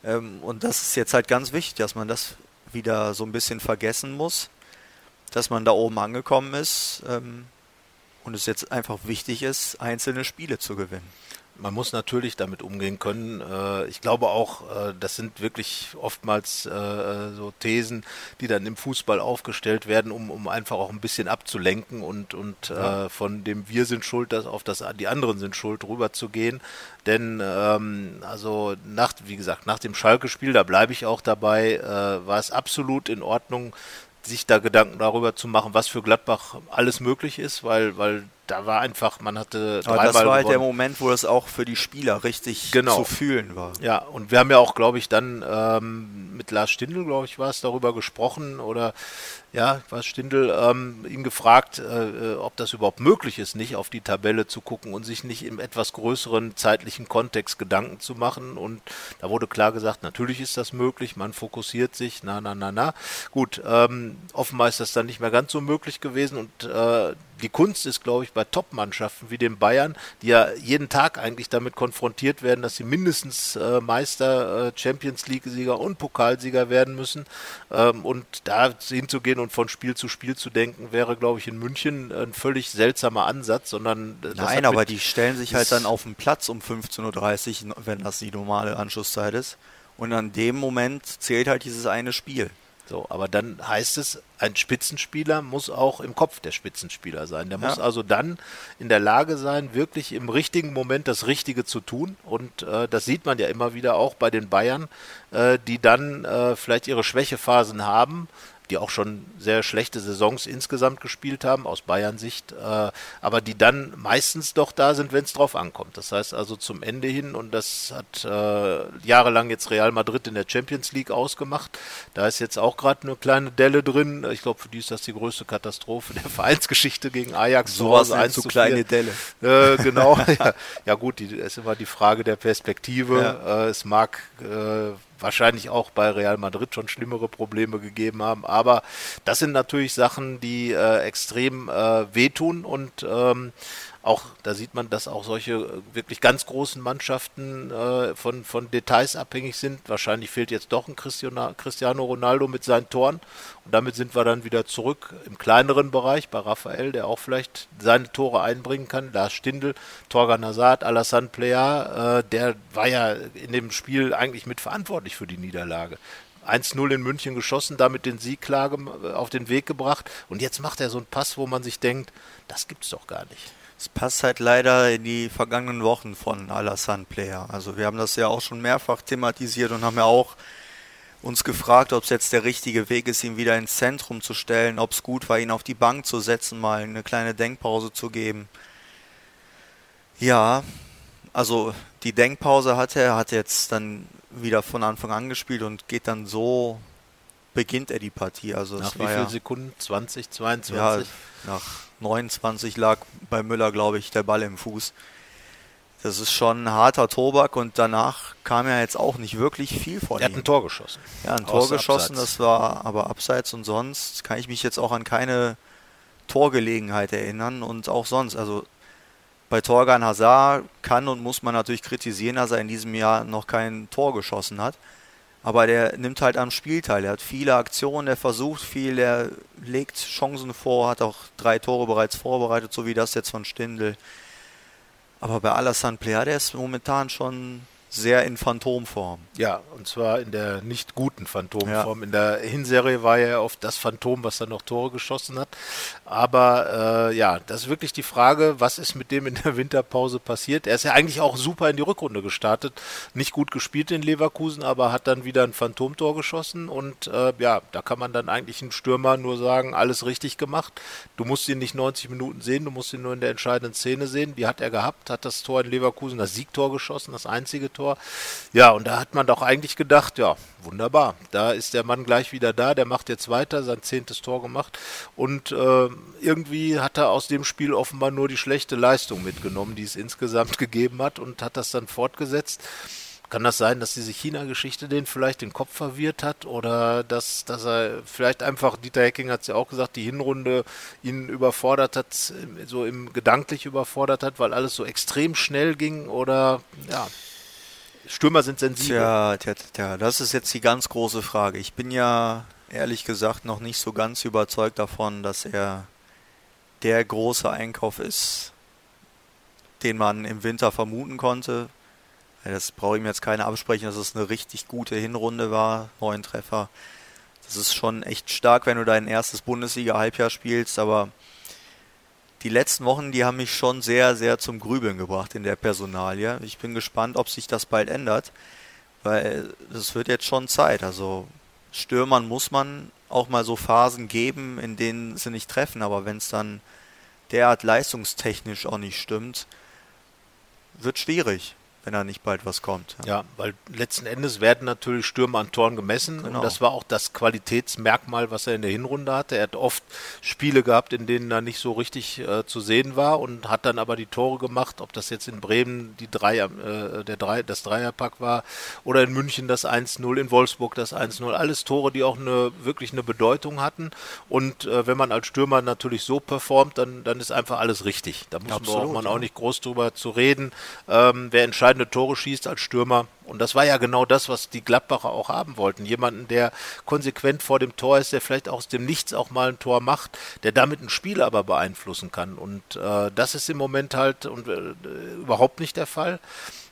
Ähm, und das ist jetzt halt ganz wichtig, dass man das wieder so ein bisschen vergessen muss, dass man da oben angekommen ist ähm, und es jetzt einfach wichtig ist, einzelne Spiele zu gewinnen man muss natürlich damit umgehen können. Äh, ich glaube auch, äh, das sind wirklich oftmals äh, so Thesen, die dann im Fußball aufgestellt werden, um, um einfach auch ein bisschen abzulenken und, und ja. von dem Wir sind schuld das auf das die anderen sind schuld rüber zu gehen. Denn ähm, also nach, wie gesagt, nach dem Schalke-Spiel, da bleibe ich auch dabei, war es absolut in Ordnung, sich da Gedanken darüber zu machen, was für Gladbach alles möglich ist, weil, weil da war einfach, man hatte dreimal Aber das war halt der Moment, wo das auch für die Spieler richtig genau. zu fühlen war. Ja, und wir haben ja auch, glaube ich, dann ähm, mit Lars Stindl, glaube ich, war es darüber gesprochen oder ja, was Stindl, ähm, ihn gefragt, äh, äh, ob das überhaupt möglich ist, nicht auf die Tabelle zu gucken und sich nicht im etwas größeren zeitlichen Kontext Gedanken zu machen. Und da wurde klar gesagt, natürlich ist das möglich, man fokussiert sich, na, na, na, na. Gut, ähm, offenbar ist das dann nicht mehr ganz so möglich gewesen und äh, die Kunst ist, glaube ich, bei Top-Mannschaften wie den Bayern, die ja jeden Tag eigentlich damit konfrontiert werden, dass sie mindestens äh, Meister, äh, Champions League-Sieger und Pokalsieger werden müssen. Ähm, und da hinzugehen und von Spiel zu Spiel zu denken, wäre, glaube ich, in München ein völlig seltsamer Ansatz, sondern Nein, aber die stellen sich halt dann auf den Platz um 15.30 Uhr, wenn das die normale Anschlusszeit ist. Und an dem Moment zählt halt dieses eine Spiel. So, aber dann heißt es, ein Spitzenspieler muss auch im Kopf der Spitzenspieler sein. Der ja. muss also dann in der Lage sein, wirklich im richtigen Moment das Richtige zu tun. Und äh, das sieht man ja immer wieder auch bei den Bayern, äh, die dann äh, vielleicht ihre Schwächephasen haben, die auch schon sehr schlechte Saisons insgesamt gespielt haben, aus Bayern-Sicht, äh, aber die dann meistens doch da sind, wenn es drauf ankommt. Das heißt also zum Ende hin, und das hat äh, jahrelang jetzt Real Madrid in der Champions League ausgemacht. Da ist jetzt auch gerade eine kleine Delle drin. Ich glaube, für die ist das die größte Katastrophe der *laughs* Vereinsgeschichte gegen Ajax. So was ein zu kleine Delle. Äh, genau. *laughs* ja, ja, gut, die, es ist immer die Frage der Perspektive. Ja. Äh, es mag äh, wahrscheinlich auch bei Real Madrid schon schlimmere Probleme gegeben haben. Aber das sind natürlich Sachen, die äh, extrem äh, wehtun und ähm, auch da sieht man, dass auch solche äh, wirklich ganz großen Mannschaften äh, von, von Details abhängig sind. Wahrscheinlich fehlt jetzt doch ein Cristiano Ronaldo mit seinen Toren. Und damit sind wir dann wieder zurück im kleineren Bereich bei Raphael, der auch vielleicht seine Tore einbringen kann. Lars Stindl, Torgan Hazard, Alassane Plea, äh, der war ja in dem Spiel eigentlich mitverantwortlich für die Niederlage. 1-0 in München geschossen, damit den Sieg klar auf den Weg gebracht. Und jetzt macht er so einen Pass, wo man sich denkt, das gibt's doch gar nicht. Es passt halt leider in die vergangenen Wochen von Alassane Player. Also wir haben das ja auch schon mehrfach thematisiert und haben ja auch uns gefragt, ob es jetzt der richtige Weg ist, ihn wieder ins Zentrum zu stellen, ob es gut war, ihn auf die Bank zu setzen, mal eine kleine Denkpause zu geben. Ja, also die Denkpause hat er, hat jetzt dann wieder von Anfang an gespielt und geht dann so, beginnt er die Partie. Also nach wie vielen ja, Sekunden? 20, 22? Ja, nach 29 lag bei Müller, glaube ich, der Ball im Fuß. Das ist schon ein harter Tobak und danach kam ja jetzt auch nicht wirklich viel von er ihm. Er hat ein Tor geschossen. Ja, ein Tor geschossen, Abseits. das war aber abseits und sonst kann ich mich jetzt auch an keine Torgelegenheit erinnern und auch sonst. Also bei Torgan Hazard kann und muss man natürlich kritisieren, dass er in diesem Jahr noch kein Tor geschossen hat aber der nimmt halt am Spiel teil. Er hat viele Aktionen, er versucht viel, er legt Chancen vor, hat auch drei Tore bereits vorbereitet, so wie das jetzt von Stindl. Aber bei Alassane Plea, der ist momentan schon sehr in Phantomform. Ja, und zwar in der nicht guten Phantomform. Ja. In der Hinserie war er oft das Phantom, was dann noch Tore geschossen hat. Aber äh, ja, das ist wirklich die Frage, was ist mit dem in der Winterpause passiert? Er ist ja eigentlich auch super in die Rückrunde gestartet. Nicht gut gespielt in Leverkusen, aber hat dann wieder ein Phantomtor geschossen. Und äh, ja, da kann man dann eigentlich einen Stürmer nur sagen, alles richtig gemacht. Du musst ihn nicht 90 Minuten sehen, du musst ihn nur in der entscheidenden Szene sehen. Die hat er gehabt, hat das Tor in Leverkusen, das Siegtor geschossen, das einzige Tor Tor. Ja, und da hat man doch eigentlich gedacht, ja, wunderbar, da ist der Mann gleich wieder da, der macht jetzt weiter, sein zehntes Tor gemacht und äh, irgendwie hat er aus dem Spiel offenbar nur die schlechte Leistung mitgenommen, die es insgesamt *laughs* gegeben hat und hat das dann fortgesetzt. Kann das sein, dass diese China-Geschichte den vielleicht den Kopf verwirrt hat oder dass, dass er vielleicht einfach, Dieter Hecking hat es ja auch gesagt, die Hinrunde ihn überfordert hat, so im gedanklich überfordert hat, weil alles so extrem schnell ging oder ja. Stürmer sind sensibel. Tja, tja, tja, das ist jetzt die ganz große Frage. Ich bin ja ehrlich gesagt noch nicht so ganz überzeugt davon, dass er der große Einkauf ist, den man im Winter vermuten konnte. Das brauche ich mir jetzt keine absprechen, dass es eine richtig gute Hinrunde war, neun Treffer. Das ist schon echt stark, wenn du dein erstes Bundesliga-Halbjahr spielst, aber die letzten Wochen, die haben mich schon sehr, sehr zum Grübeln gebracht in der Personalie. Ich bin gespannt, ob sich das bald ändert, weil es wird jetzt schon Zeit. Also Stürmern muss man auch mal so Phasen geben, in denen sie nicht treffen, aber wenn es dann derart leistungstechnisch auch nicht stimmt, wird schwierig wenn da nicht bald was kommt. Ja. ja, weil letzten Endes werden natürlich Stürmer an Toren gemessen genau. und das war auch das Qualitätsmerkmal, was er in der Hinrunde hatte. Er hat oft Spiele gehabt, in denen er nicht so richtig äh, zu sehen war und hat dann aber die Tore gemacht, ob das jetzt in Bremen die drei, äh, der drei, das Dreierpack war oder in München das 1-0, in Wolfsburg das 1-0. Alles Tore, die auch eine, wirklich eine Bedeutung hatten und äh, wenn man als Stürmer natürlich so performt, dann, dann ist einfach alles richtig. Da muss man auch nicht groß drüber zu reden. Ähm, wer entscheidet entscheidende Tore schießt als Stürmer. Und das war ja genau das, was die Gladbacher auch haben wollten. Jemanden, der konsequent vor dem Tor ist, der vielleicht aus dem Nichts auch mal ein Tor macht, der damit ein Spiel aber beeinflussen kann. Und äh, das ist im Moment halt und, äh, überhaupt nicht der Fall.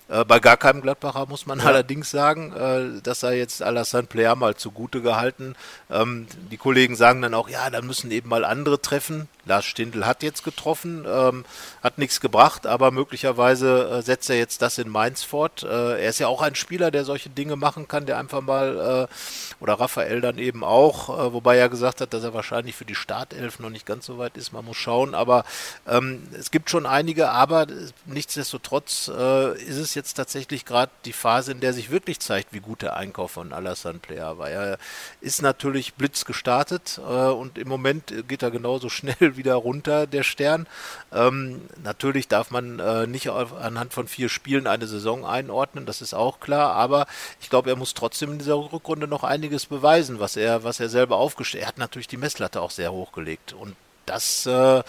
Äh, bei gar keinem Gladbacher muss man ja. allerdings sagen, äh, dass er jetzt Alassane Player mal zugute gehalten. Ähm, die Kollegen sagen dann auch, ja, dann müssen eben mal andere treffen. Lars Stindl hat jetzt getroffen, ähm, hat nichts gebracht, aber möglicherweise äh, setzt er jetzt das in Mainz fort. Äh, er ist ja auch ein Spieler, der solche Dinge machen kann, der einfach mal, äh, oder Raphael dann eben auch, äh, wobei er gesagt hat, dass er wahrscheinlich für die Startelf noch nicht ganz so weit ist, man muss schauen, aber ähm, es gibt schon einige, aber nichtsdestotrotz äh, ist es jetzt tatsächlich gerade die Phase, in der sich wirklich zeigt, wie gut der Einkauf von Alassane Player war. Er ist natürlich blitz gestartet äh, und im Moment geht er genauso schnell wieder runter, der Stern. Ähm, natürlich darf man äh, nicht auf, anhand von vier Spielen eine Saison einordnen, das ist auch klar, aber ich glaube, er muss trotzdem in dieser Rückrunde noch einiges beweisen, was er, was er selber aufgestellt hat. Er hat natürlich die Messlatte auch sehr hochgelegt und das äh,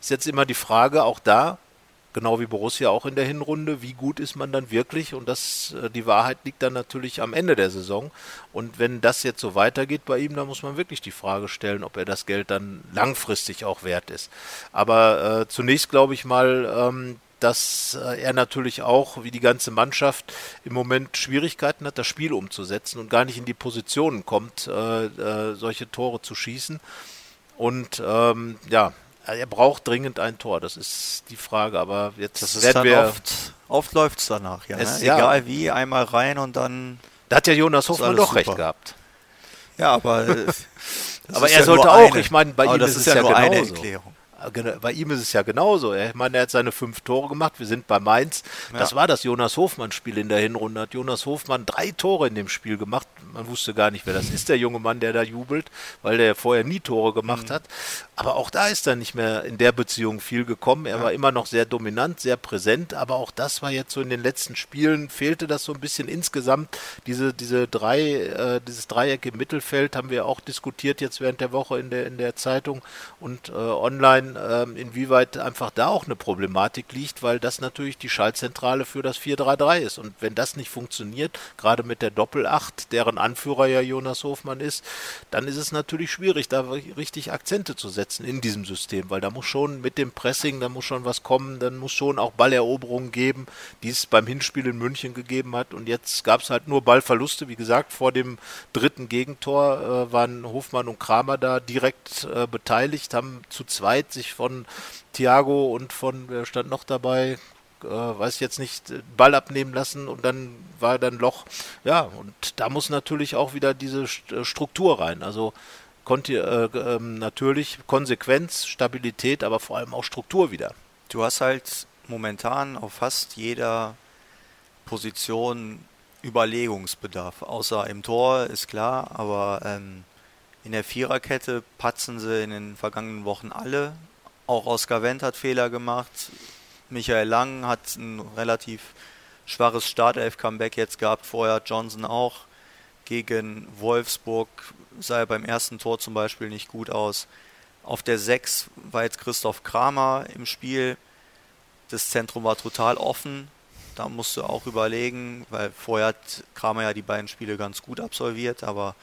ist jetzt immer die Frage, auch da, genau wie Borussia auch in der Hinrunde, wie gut ist man dann wirklich? Und das, äh, die Wahrheit liegt dann natürlich am Ende der Saison. Und wenn das jetzt so weitergeht bei ihm, dann muss man wirklich die Frage stellen, ob er das Geld dann langfristig auch wert ist. Aber äh, zunächst glaube ich mal, ähm, dass äh, er natürlich auch, wie die ganze Mannschaft, im Moment Schwierigkeiten hat, das Spiel umzusetzen und gar nicht in die Positionen kommt, äh, äh, solche Tore zu schießen. Und ähm, ja, er braucht dringend ein Tor, das ist die Frage. Aber jetzt das werden wir. Oft, oft läuft es danach, ja. Es, ne? Egal ja. wie, einmal rein und dann. Da hat ja Jonas Hofmann doch recht gehabt. Ja, aber. *laughs* aber er sollte auch, eine. ich meine, bei aber ihm ist es ja, ja nur genauso. eine Erklärung. Bei ihm ist es ja genauso. Ich meine, er hat seine fünf Tore gemacht. Wir sind bei Mainz. Das war das Jonas Hofmann-Spiel in der Hinrunde. Hat Jonas Hofmann drei Tore in dem Spiel gemacht. Man wusste gar nicht, wer das ist, der junge Mann, der da jubelt, weil der vorher nie Tore gemacht mhm. hat. Aber auch da ist er nicht mehr in der Beziehung viel gekommen. Er ja. war immer noch sehr dominant, sehr präsent. Aber auch das war jetzt so in den letzten Spielen, fehlte das so ein bisschen insgesamt. Diese, diese drei, äh, dieses Dreieck im Mittelfeld haben wir auch diskutiert jetzt während der Woche in der, in der Zeitung und äh, online ähm, inwieweit einfach da auch eine Problematik liegt, weil das natürlich die Schaltzentrale für das 4-3-3 ist. Und wenn das nicht funktioniert, gerade mit der Doppelacht, deren Anführer ja Jonas Hofmann ist, dann ist es natürlich schwierig, da richtig Akzente zu setzen in diesem System, weil da muss schon mit dem Pressing, da muss schon was kommen, dann muss schon auch Balleroberungen geben, die es beim Hinspiel in München gegeben hat. Und jetzt gab es halt nur Ballverluste, wie gesagt, vor dem dritten Gegentor äh, waren Hofmann und Kramer da direkt äh, beteiligt, haben zu zweit sich von Thiago und von, wer stand noch dabei, äh, weiß ich jetzt nicht, Ball abnehmen lassen und dann war dann Loch. Ja, und da muss natürlich auch wieder diese äh, Struktur rein. Also konnte äh, äh, natürlich Konsequenz, Stabilität, aber vor allem auch Struktur wieder. Du hast halt momentan auf fast jeder Position Überlegungsbedarf, außer im Tor ist klar, aber ähm, in der Viererkette patzen sie in den vergangenen Wochen alle auch Oskar Wendt hat Fehler gemacht. Michael Lang hat ein relativ schwaches Startelf-Comeback jetzt gehabt. Vorher Johnson auch. Gegen Wolfsburg sah er beim ersten Tor zum Beispiel nicht gut aus. Auf der 6 war jetzt Christoph Kramer im Spiel. Das Zentrum war total offen. Da musst du auch überlegen, weil vorher hat Kramer ja die beiden Spiele ganz gut absolviert, aber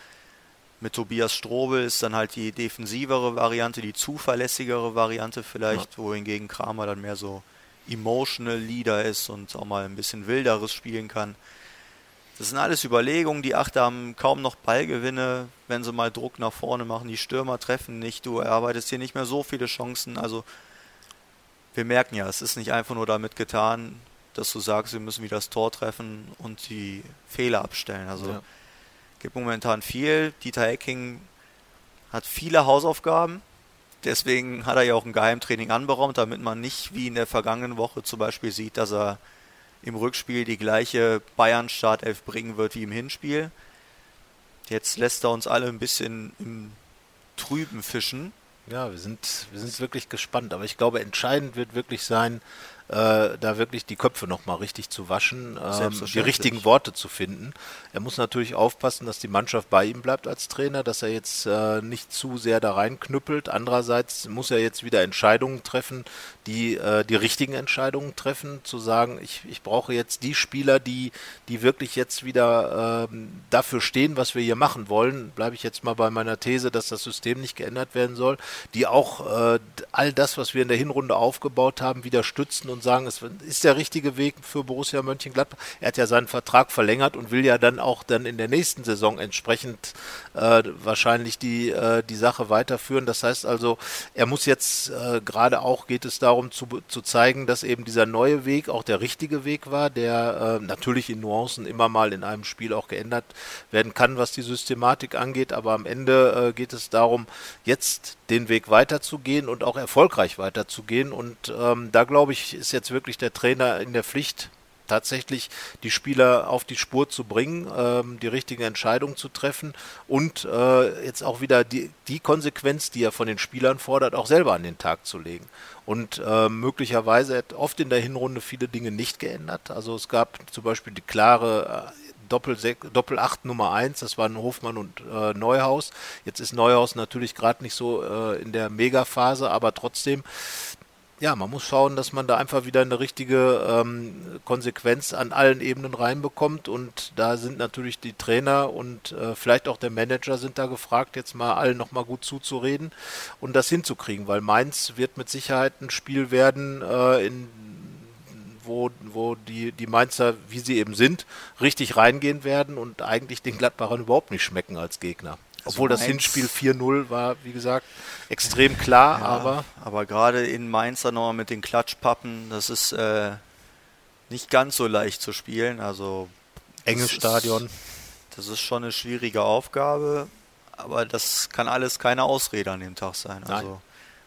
mit Tobias Strobel ist dann halt die defensivere Variante, die zuverlässigere Variante vielleicht, ja. wohingegen Kramer dann mehr so emotional Leader ist und auch mal ein bisschen wilderes spielen kann. Das sind alles Überlegungen. Die Achter haben kaum noch Ballgewinne, wenn sie mal Druck nach vorne machen. Die Stürmer treffen nicht. Du erarbeitest hier nicht mehr so viele Chancen. Also wir merken ja, es ist nicht einfach nur damit getan, dass du sagst, wir müssen wieder das Tor treffen und die Fehler abstellen. Also ja gibt momentan viel. Dieter Hecking hat viele Hausaufgaben. Deswegen hat er ja auch ein Geheimtraining anberaumt, damit man nicht wie in der vergangenen Woche zum Beispiel sieht, dass er im Rückspiel die gleiche Bayern-Startelf bringen wird wie im Hinspiel. Jetzt lässt er uns alle ein bisschen im Trüben fischen. Ja, wir sind, wir sind wirklich gespannt. Aber ich glaube, entscheidend wird wirklich sein, äh, da wirklich die Köpfe nochmal richtig zu waschen, ähm, die richtigen Worte zu finden. Er muss natürlich aufpassen, dass die Mannschaft bei ihm bleibt als Trainer, dass er jetzt äh, nicht zu sehr da reinknüppelt. Andererseits muss er jetzt wieder Entscheidungen treffen, die äh, die richtigen Entscheidungen treffen, zu sagen, ich, ich brauche jetzt die Spieler, die, die wirklich jetzt wieder äh, dafür stehen, was wir hier machen wollen. Bleibe ich jetzt mal bei meiner These, dass das System nicht geändert werden soll, die auch äh, all das, was wir in der Hinrunde aufgebaut haben, wieder stützen und sagen, es ist der richtige Weg für Borussia Mönchengladbach. Er hat ja seinen Vertrag verlängert und will ja dann auch dann in der nächsten Saison entsprechend äh, wahrscheinlich die, äh, die Sache weiterführen. Das heißt also, er muss jetzt äh, gerade auch geht es darum zu, zu zeigen, dass eben dieser neue Weg auch der richtige Weg war, der äh, natürlich in Nuancen immer mal in einem Spiel auch geändert werden kann, was die Systematik angeht. Aber am Ende äh, geht es darum, jetzt den Weg weiterzugehen und auch erfolgreich weiterzugehen. Und ähm, da glaube ich, ist jetzt wirklich der Trainer in der Pflicht, tatsächlich die Spieler auf die Spur zu bringen, ähm, die richtigen Entscheidungen zu treffen und äh, jetzt auch wieder die, die Konsequenz, die er von den Spielern fordert, auch selber an den Tag zu legen. Und äh, möglicherweise hat oft in der Hinrunde viele Dinge nicht geändert. Also es gab zum Beispiel die klare äh, Doppel, Doppel 8 Nummer 1, das waren Hofmann und äh, Neuhaus. Jetzt ist Neuhaus natürlich gerade nicht so äh, in der Megaphase, aber trotzdem, ja, man muss schauen, dass man da einfach wieder eine richtige ähm, Konsequenz an allen Ebenen reinbekommt. Und da sind natürlich die Trainer und äh, vielleicht auch der Manager sind da gefragt, jetzt mal allen nochmal gut zuzureden und das hinzukriegen, weil Mainz wird mit Sicherheit ein Spiel werden, äh, in wo, wo die, die Mainzer, wie sie eben sind, richtig reingehen werden und eigentlich den Gladbachern überhaupt nicht schmecken als Gegner. Also Obwohl das Hinspiel 4-0 war, wie gesagt, extrem klar, ja, aber. Aber gerade in Mainz dann nochmal mit den Klatschpappen, das ist äh, nicht ganz so leicht zu spielen. Also. Enges Stadion. Ist, das ist schon eine schwierige Aufgabe, aber das kann alles keine Ausrede an dem Tag sein. Also. Nein.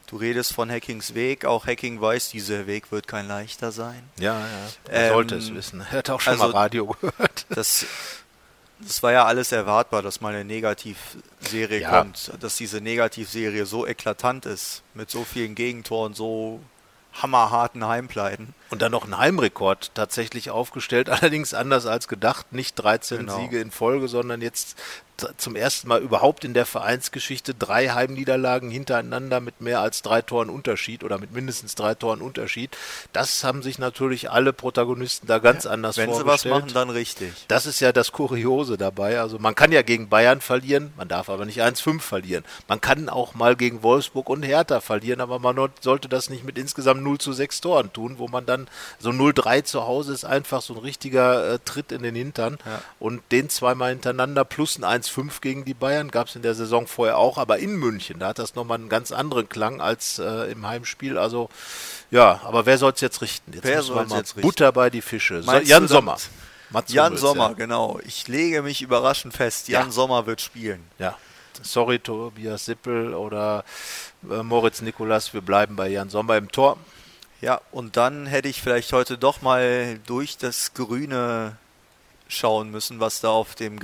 Du redest von Hackings Weg, auch Hacking weiß, dieser Weg wird kein leichter sein. Ja, ja. Er ähm, sollte es wissen. Er hat auch schon also mal Radio gehört. Das, *laughs* das war ja alles erwartbar, dass mal eine Negativserie ja. kommt, dass diese Negativserie so eklatant ist, mit so vielen Gegentoren, so hammerharten Heimpleiten. Und dann noch einen Heimrekord tatsächlich aufgestellt, *laughs* allerdings anders als gedacht. Nicht 13 genau. Siege in Folge, sondern jetzt zum ersten Mal überhaupt in der Vereinsgeschichte drei Heimniederlagen hintereinander mit mehr als drei Toren Unterschied oder mit mindestens drei Toren Unterschied. Das haben sich natürlich alle Protagonisten da ganz ja, anders wenn vorgestellt. Wenn sie was machen, dann richtig. Das ist ja das Kuriose dabei. Also man kann ja gegen Bayern verlieren, man darf aber nicht 1-5 verlieren. Man kann auch mal gegen Wolfsburg und Hertha verlieren, aber man sollte das nicht mit insgesamt 0 zu 6 Toren tun, wo man dann so 0-3 zu Hause ist einfach so ein richtiger äh, Tritt in den Hintern. Ja. Und den zweimal hintereinander plus ein 1-5 gegen die Bayern gab es in der Saison vorher auch, aber in München, da hat das nochmal einen ganz anderen Klang als äh, im Heimspiel. Also ja, aber wer soll es jetzt richten? Jetzt wer soll jetzt richten? Butter bei die Fische. So, Jan Sommer. Mats Jan Hummels, Sommer, ja. genau. Ich lege mich überraschend fest, Jan ja. Sommer wird spielen. Ja. Sorry, Tobias Sippel oder äh, Moritz Nikolas, wir bleiben bei Jan Sommer im Tor. Ja, und dann hätte ich vielleicht heute doch mal durch das Grüne schauen müssen, was da auf dem,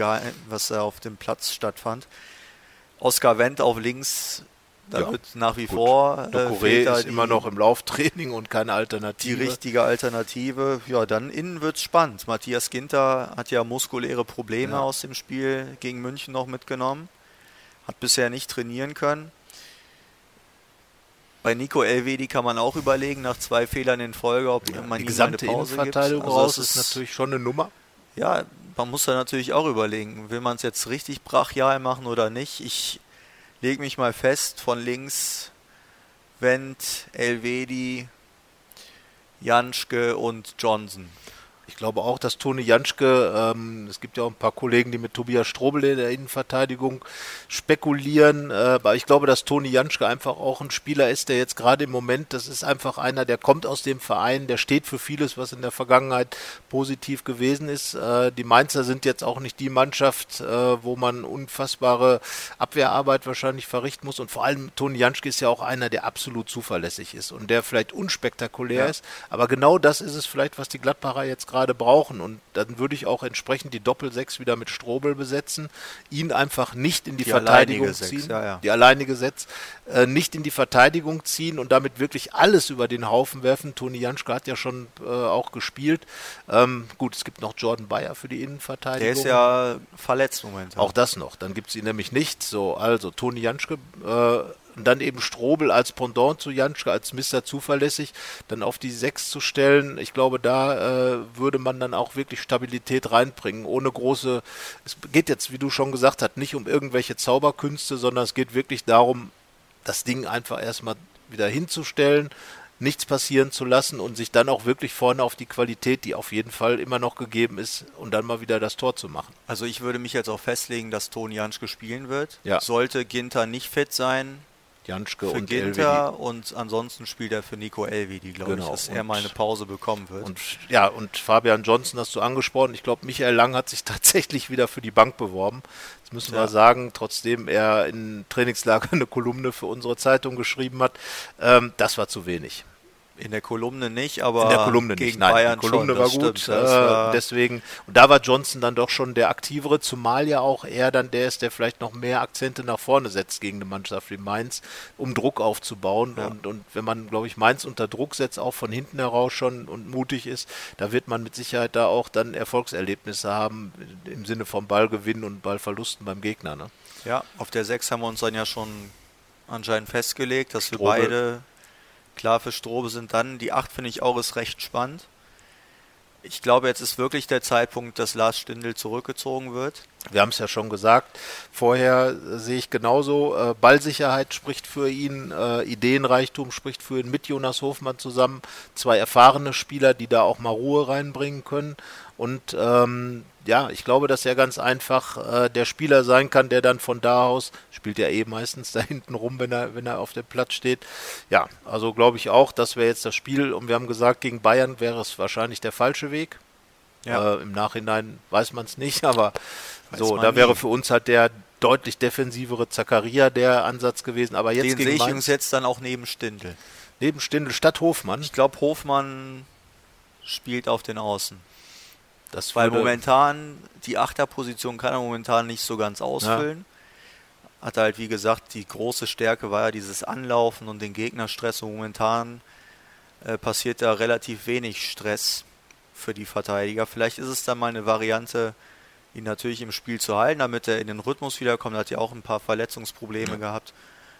was da auf dem Platz stattfand. Oskar Wendt auf links, da ja, wird nach wie gut. vor. Äh, ist die, immer noch im Lauftraining und keine Alternative. Die richtige Alternative. Ja, dann innen wird es spannend. Matthias Ginter hat ja muskuläre Probleme ja. aus dem Spiel gegen München noch mitgenommen. Hat bisher nicht trainieren können. Bei Nico Elvedi kann man auch überlegen, nach zwei Fehlern in Folge, ob ja, man die gesamte eine Pause Innenverteidigung gibt. Also raus ist natürlich schon eine Nummer. Ja, man muss da natürlich auch überlegen, will man es jetzt richtig brachial machen oder nicht. Ich lege mich mal fest, von links Wendt, Elvedi, Janschke und Johnson. Ich glaube auch, dass Toni Janschke, ähm, es gibt ja auch ein paar Kollegen, die mit Tobias Strobel in der Innenverteidigung spekulieren, äh, aber ich glaube, dass Toni Janschke einfach auch ein Spieler ist, der jetzt gerade im Moment, das ist einfach einer, der kommt aus dem Verein, der steht für vieles, was in der Vergangenheit positiv gewesen ist. Äh, die Mainzer sind jetzt auch nicht die Mannschaft, äh, wo man unfassbare Abwehrarbeit wahrscheinlich verrichten muss und vor allem Toni Janschke ist ja auch einer, der absolut zuverlässig ist und der vielleicht unspektakulär ja. ist, aber genau das ist es vielleicht, was die Gladbacher jetzt gerade gerade brauchen. Und dann würde ich auch entsprechend die Doppel-6 wieder mit Strobel besetzen, ihn einfach nicht in die, die Verteidigung ziehen, Sechs, ja, ja. die alleinige Setz, äh, nicht in die Verteidigung ziehen und damit wirklich alles über den Haufen werfen. Toni Janschke hat ja schon äh, auch gespielt. Ähm, gut, es gibt noch Jordan Bayer für die Innenverteidigung. Der ist ja verletzt momentan. Auch das noch. Dann gibt es ihn nämlich nicht. So, also Toni Janschke äh, und dann eben Strobel als Pendant zu Janschke, als Mister zuverlässig, dann auf die 6 zu stellen. Ich glaube, da äh, würde man dann auch wirklich Stabilität reinbringen, ohne große, es geht jetzt, wie du schon gesagt hast, nicht um irgendwelche Zauberkünste, sondern es geht wirklich darum, das Ding einfach erstmal wieder hinzustellen, nichts passieren zu lassen und sich dann auch wirklich vorne auf die Qualität, die auf jeden Fall immer noch gegeben ist, und dann mal wieder das Tor zu machen. Also ich würde mich jetzt auch festlegen, dass Toni Janschke spielen wird. Ja. Sollte Ginter nicht fit sein, Janschke für und Ginter Elvedi. und ansonsten spielt er für Nico Elvedi, glaube Genau, ich, dass er und- mal eine Pause bekommen wird. Und ja, und Fabian Johnson hast du angesprochen. Ich glaube, Michael Lang hat sich *laughs* tatsächlich wieder für die Bank beworben. Das müssen Ja. wir sagen, trotzdem er in Trainingslager eine Kolumne für unsere Zeitung geschrieben hat. Ähm, das war zu wenig. In der Kolumne nicht, aber In der Kolumne gegen nicht. Nein, Bayern die Kolumne schon, war gut. stimmt. Äh, war- deswegen, und da war Johnson dann doch schon der aktivere, zumal ja auch er dann der ist, der vielleicht noch mehr Akzente nach vorne setzt gegen eine Mannschaft wie Mainz, um Druck aufzubauen. Ja. Und, und wenn man, glaube ich, Mainz unter Druck setzt, auch von hinten heraus schon und mutig ist, da wird man mit Sicherheit da auch dann Erfolgserlebnisse haben im Sinne vom Ballgewinn und Ballverlusten beim Gegner. Ne? Ja, auf der 6 haben wir uns dann ja schon anscheinend festgelegt, dass wir Strobe. beide klar für Strobe sind. Dann die 8 finde ich auch ist recht spannend. Ich glaube, jetzt ist wirklich der Zeitpunkt, dass Lars Stindl zurückgezogen wird. Wir haben es ja schon gesagt. Vorher äh, sehe ich genauso. Äh, Ballsicherheit spricht für ihn, äh, Ideenreichtum spricht für ihn mit Jonas Hofmann zusammen. Zwei erfahrene Spieler, die da auch mal Ruhe reinbringen können. Und ähm, ja, ich glaube, dass er ganz einfach äh, der Spieler sein kann, der dann von da aus, spielt ja eh meistens *laughs* da hinten rum, wenn er, wenn er auf dem Platz steht. Ja, also glaube ich auch, das wäre jetzt das Spiel. Und wir haben gesagt, gegen Bayern wäre es wahrscheinlich der falsche Weg. Ja. Äh, Im Nachhinein weiß man es nicht, *laughs* aber Weiß so, da wäre nie. für uns halt der deutlich defensivere Zakaria der Ansatz gewesen. Aber jetzt Den sehe ich Mainz, übrigens jetzt dann auch neben Stindl. neben Stindl statt Hofmann. Ich glaube, Hofmann spielt auf den Außen. Das Weil momentan die Achterposition kann er momentan nicht so ganz ausfüllen. Hat halt, wie gesagt, die große Stärke war ja dieses Anlaufen und den Gegnerstress. Und momentan äh, passiert da relativ wenig Stress für die Verteidiger. Vielleicht ist es dann mal eine Variante, ihn natürlich im Spiel zu halten, damit er in den Rhythmus wiederkommt. Er hat ja auch ein paar Verletzungsprobleme gehabt.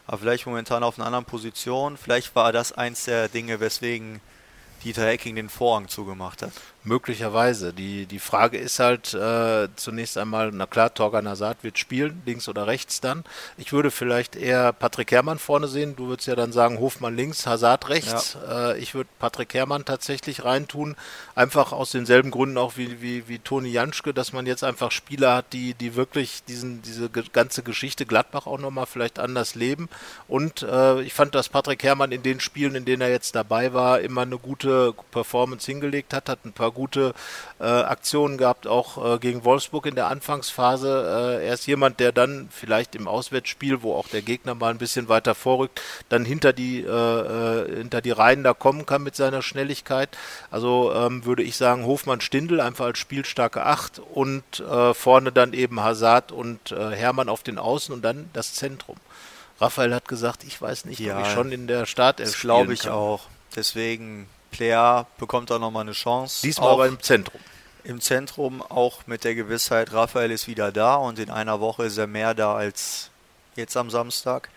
Aber vielleicht momentan auf einer anderen Position. Vielleicht war das eins der Dinge, weswegen Dieter Hecking den Vorhang zugemacht hat. Möglicherweise. Die, die Frage ist halt äh, zunächst einmal, na klar, Torgan Hazard wird spielen, links oder rechts dann. Ich würde vielleicht eher Patrick Herrmann vorne sehen. Du würdest ja dann sagen, Hofmann links, Hazard rechts. Äh, ich würde Patrick Herrmann tatsächlich reintun. Einfach aus denselben Gründen auch wie, wie, wie Toni Janschke, dass man jetzt einfach Spieler hat, die, die wirklich diesen, diese ganze Geschichte Gladbach auch nochmal vielleicht anders leben. Und äh, ich fand, dass Patrick Herrmann in den Spielen, in denen er jetzt dabei war, immer eine gute Performance hingelegt hat, hat ein paar gute äh, Aktionen gehabt, auch äh, gegen Wolfsburg in der Anfangsphase. Äh, er ist jemand, der dann vielleicht im Auswärtsspiel, wo auch der Gegner mal ein bisschen weiter vorrückt, dann hinter die, äh, äh, hinter die Reihen da kommen kann mit seiner Schnelligkeit. Also ähm, würde ich sagen, Hofmann Stindl einfach als spielstarke Acht und äh, vorne dann eben Hazard und Hermann auf den Außen und dann das Zentrum. Raphael hat gesagt, ich weiß nicht, Ja, ob ich schon in der Startelf Das glaube ich kann. auch. Deswegen, Player bekommt auch nochmal eine Chance. Diesmal auch aber im Zentrum. im Zentrum, auch mit der Gewissheit, Raphael ist wieder da und in einer Woche ist er mehr da als jetzt am Samstag.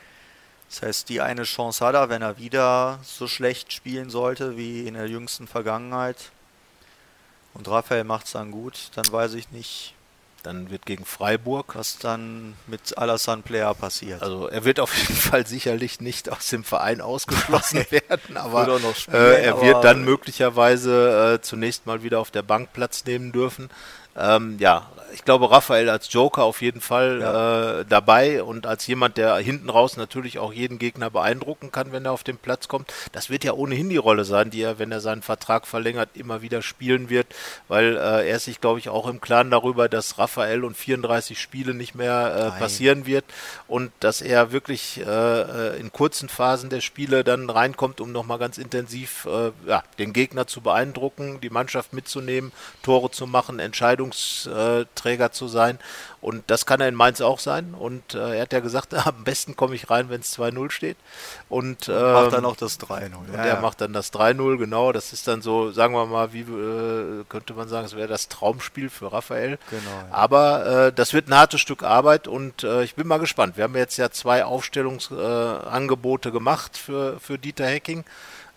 Das heißt, die eine Chance hat er, wenn er wieder so schlecht spielen sollte wie in der jüngsten Vergangenheit. Und Raphael macht es dann gut, dann weiß ich nicht, Dann wird gegen Freiburg. was dann mit Alassane Player passiert. Also er wird auf jeden Fall sicherlich nicht aus dem Verein ausgeschlossen *laughs* werden, aber noch spielen, äh, er wird dann möglicherweise äh, zunächst mal wieder auf der Bank Platz nehmen dürfen. Ähm, ja, ich glaube Raphael als Joker auf jeden Fall Ja. äh, dabei und als jemand, der hinten raus natürlich auch jeden Gegner beeindrucken kann, wenn er auf den Platz kommt. Das wird ja ohnehin die Rolle sein, die er, wenn er seinen Vertrag verlängert, immer wieder spielen wird, weil äh, er ist sich, glaube ich, auch im Klaren darüber, dass Raphael und 34 Spiele nicht mehr äh, passieren wird und dass er wirklich äh, in kurzen Phasen der Spiele dann reinkommt, um nochmal ganz intensiv äh, ja, den Gegner zu beeindrucken, die Mannschaft mitzunehmen, Tore zu machen, Entscheidungsträger zu sein. Und das kann er in Mainz auch sein. Und äh, er hat ja gesagt, *laughs* am besten komme ich rein, wenn es 2-0 steht. Und macht ähm, dann noch das 3-0. und er macht dann das 3-0, genau. Das ist dann so, sagen wir mal, wie äh, könnte man sagen, es wäre das Traumspiel für Raphael. Genau, ja. Aber äh, das wird ein hartes Stück Arbeit und äh, ich bin mal gespannt. Wir haben jetzt ja zwei Aufstellungsangebote äh, gemacht für, für Dieter Hecking.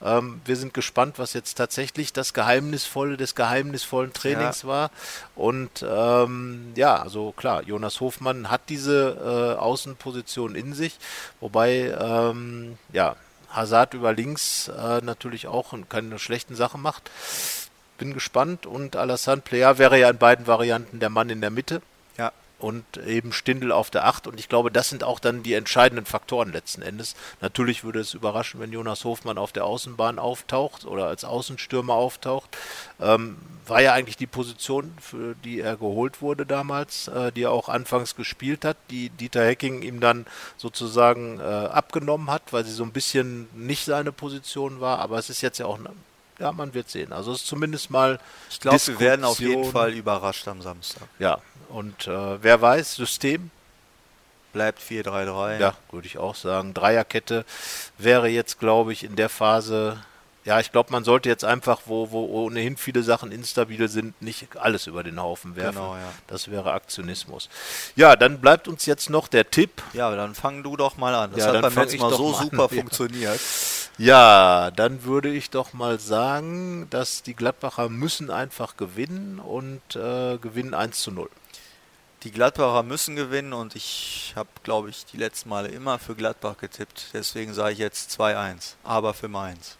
Ähm, wir sind gespannt, was jetzt tatsächlich das Geheimnisvolle des geheimnisvollen Trainings war. Und ähm, ja, also klar, Jonas Hofmann hat diese äh, Außenposition in sich, wobei ähm, ja, Hazard über links äh, natürlich auch keine schlechten Sachen macht. Bin gespannt und Alassane Player wäre ja in beiden Varianten der Mann in der Mitte und eben Stindel auf der 8. Und ich glaube, das sind auch dann die entscheidenden Faktoren letzten Endes. Natürlich würde es überraschen, wenn Jonas Hofmann auf der Außenbahn auftaucht oder als Außenstürmer auftaucht. Ähm, war ja eigentlich die Position, für die er geholt wurde damals, äh, die er auch anfangs gespielt hat, die Dieter Hecking ihm dann sozusagen äh, abgenommen hat, weil sie so ein bisschen nicht seine Position war. Aber es ist jetzt ja auch ja, man wird sehen. Also es ist zumindest mal. Ich glaube, wir werden auf jeden Fall überrascht am Samstag. Ja, und äh, wer weiß, System bleibt 4-3-3. Ja, würde ich auch sagen. Dreierkette wäre jetzt, glaube ich, in der Phase. Ja, ich glaube, man sollte jetzt einfach, wo, wo ohnehin viele Sachen instabil sind, nicht alles über den Haufen werfen. Genau, ja. Das wäre Aktionismus. Ja, dann bleibt uns jetzt noch der Tipp. Ja, dann fang du doch mal an. Das ja, hat beim letzten Mal so super *laughs* an. funktioniert. Ja, dann würde ich doch mal sagen, dass die Gladbacher müssen einfach gewinnen und äh, gewinnen 1 zu 0. Die Gladbacher müssen gewinnen und ich habe, glaube ich, die letzten Male immer für Gladbach getippt. Deswegen sage ich jetzt 2-1, aber für Mainz.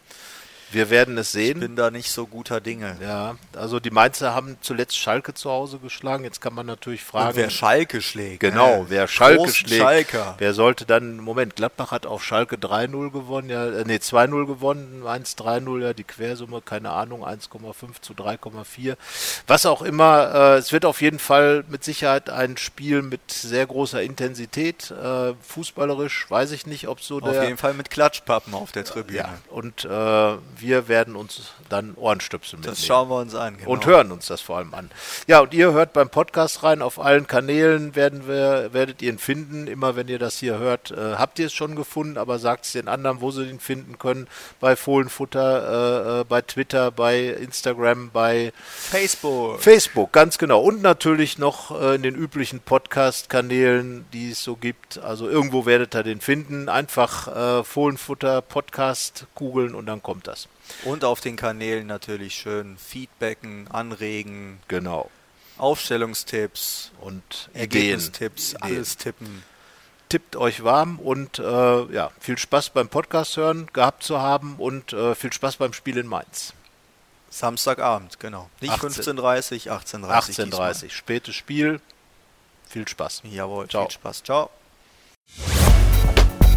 Wir werden es sehen. Ich bin da nicht so guter Dinge. Ja, also die Mainzer haben zuletzt Schalke zu Hause geschlagen. Jetzt kann man natürlich fragen. Und wer Schalke schlägt. Genau, wer Schalke schlägt. Schalker. Wer sollte dann, Moment, Gladbach hat auf Schalke 3-0 gewonnen, ja, äh, nee, 2-0 gewonnen, 1-3-0, ja, die Quersumme, keine Ahnung, 1,5 zu 3,4. Was auch immer, äh, es wird auf jeden Fall mit Sicherheit ein Spiel mit sehr großer Intensität. Äh, fußballerisch weiß ich nicht, ob so auf der. Auf jeden Fall mit Klatschpappen auf der Tribüne. Ja, und äh, wir werden uns dann Ohrenstöpsel mitnehmen. Das schauen wir uns an. Genau. Und hören uns das vor allem an. Ja, und ihr hört beim Podcast rein. Auf allen Kanälen werden wir, werdet ihr ihn finden. Immer wenn ihr das hier hört, äh, habt ihr es schon gefunden, aber sagt es den anderen, wo sie ihn finden können. Bei Fohlenfutter, äh, äh, bei Twitter, bei Instagram, bei Facebook. Facebook, ganz genau. Und natürlich noch äh, in den üblichen Podcast-Kanälen, die es so gibt. Also irgendwo werdet ihr den finden. Einfach äh, Fohlenfutter Podcast googeln und dann kommt das. Und auf den Kanälen natürlich schön Feedbacken, anregen. Genau. Aufstellungstipps und Ergebnistipps, alles tippen. Tippt euch warm und äh, ja, viel Spaß beim Podcast hören gehabt zu haben und äh, viel Spaß beim Spiel in Mainz. Samstagabend, genau. Nicht 15.30 18.30 18.30 spätes Spiel. Viel Spaß. Jawohl, Ciao. viel Spaß. Ciao.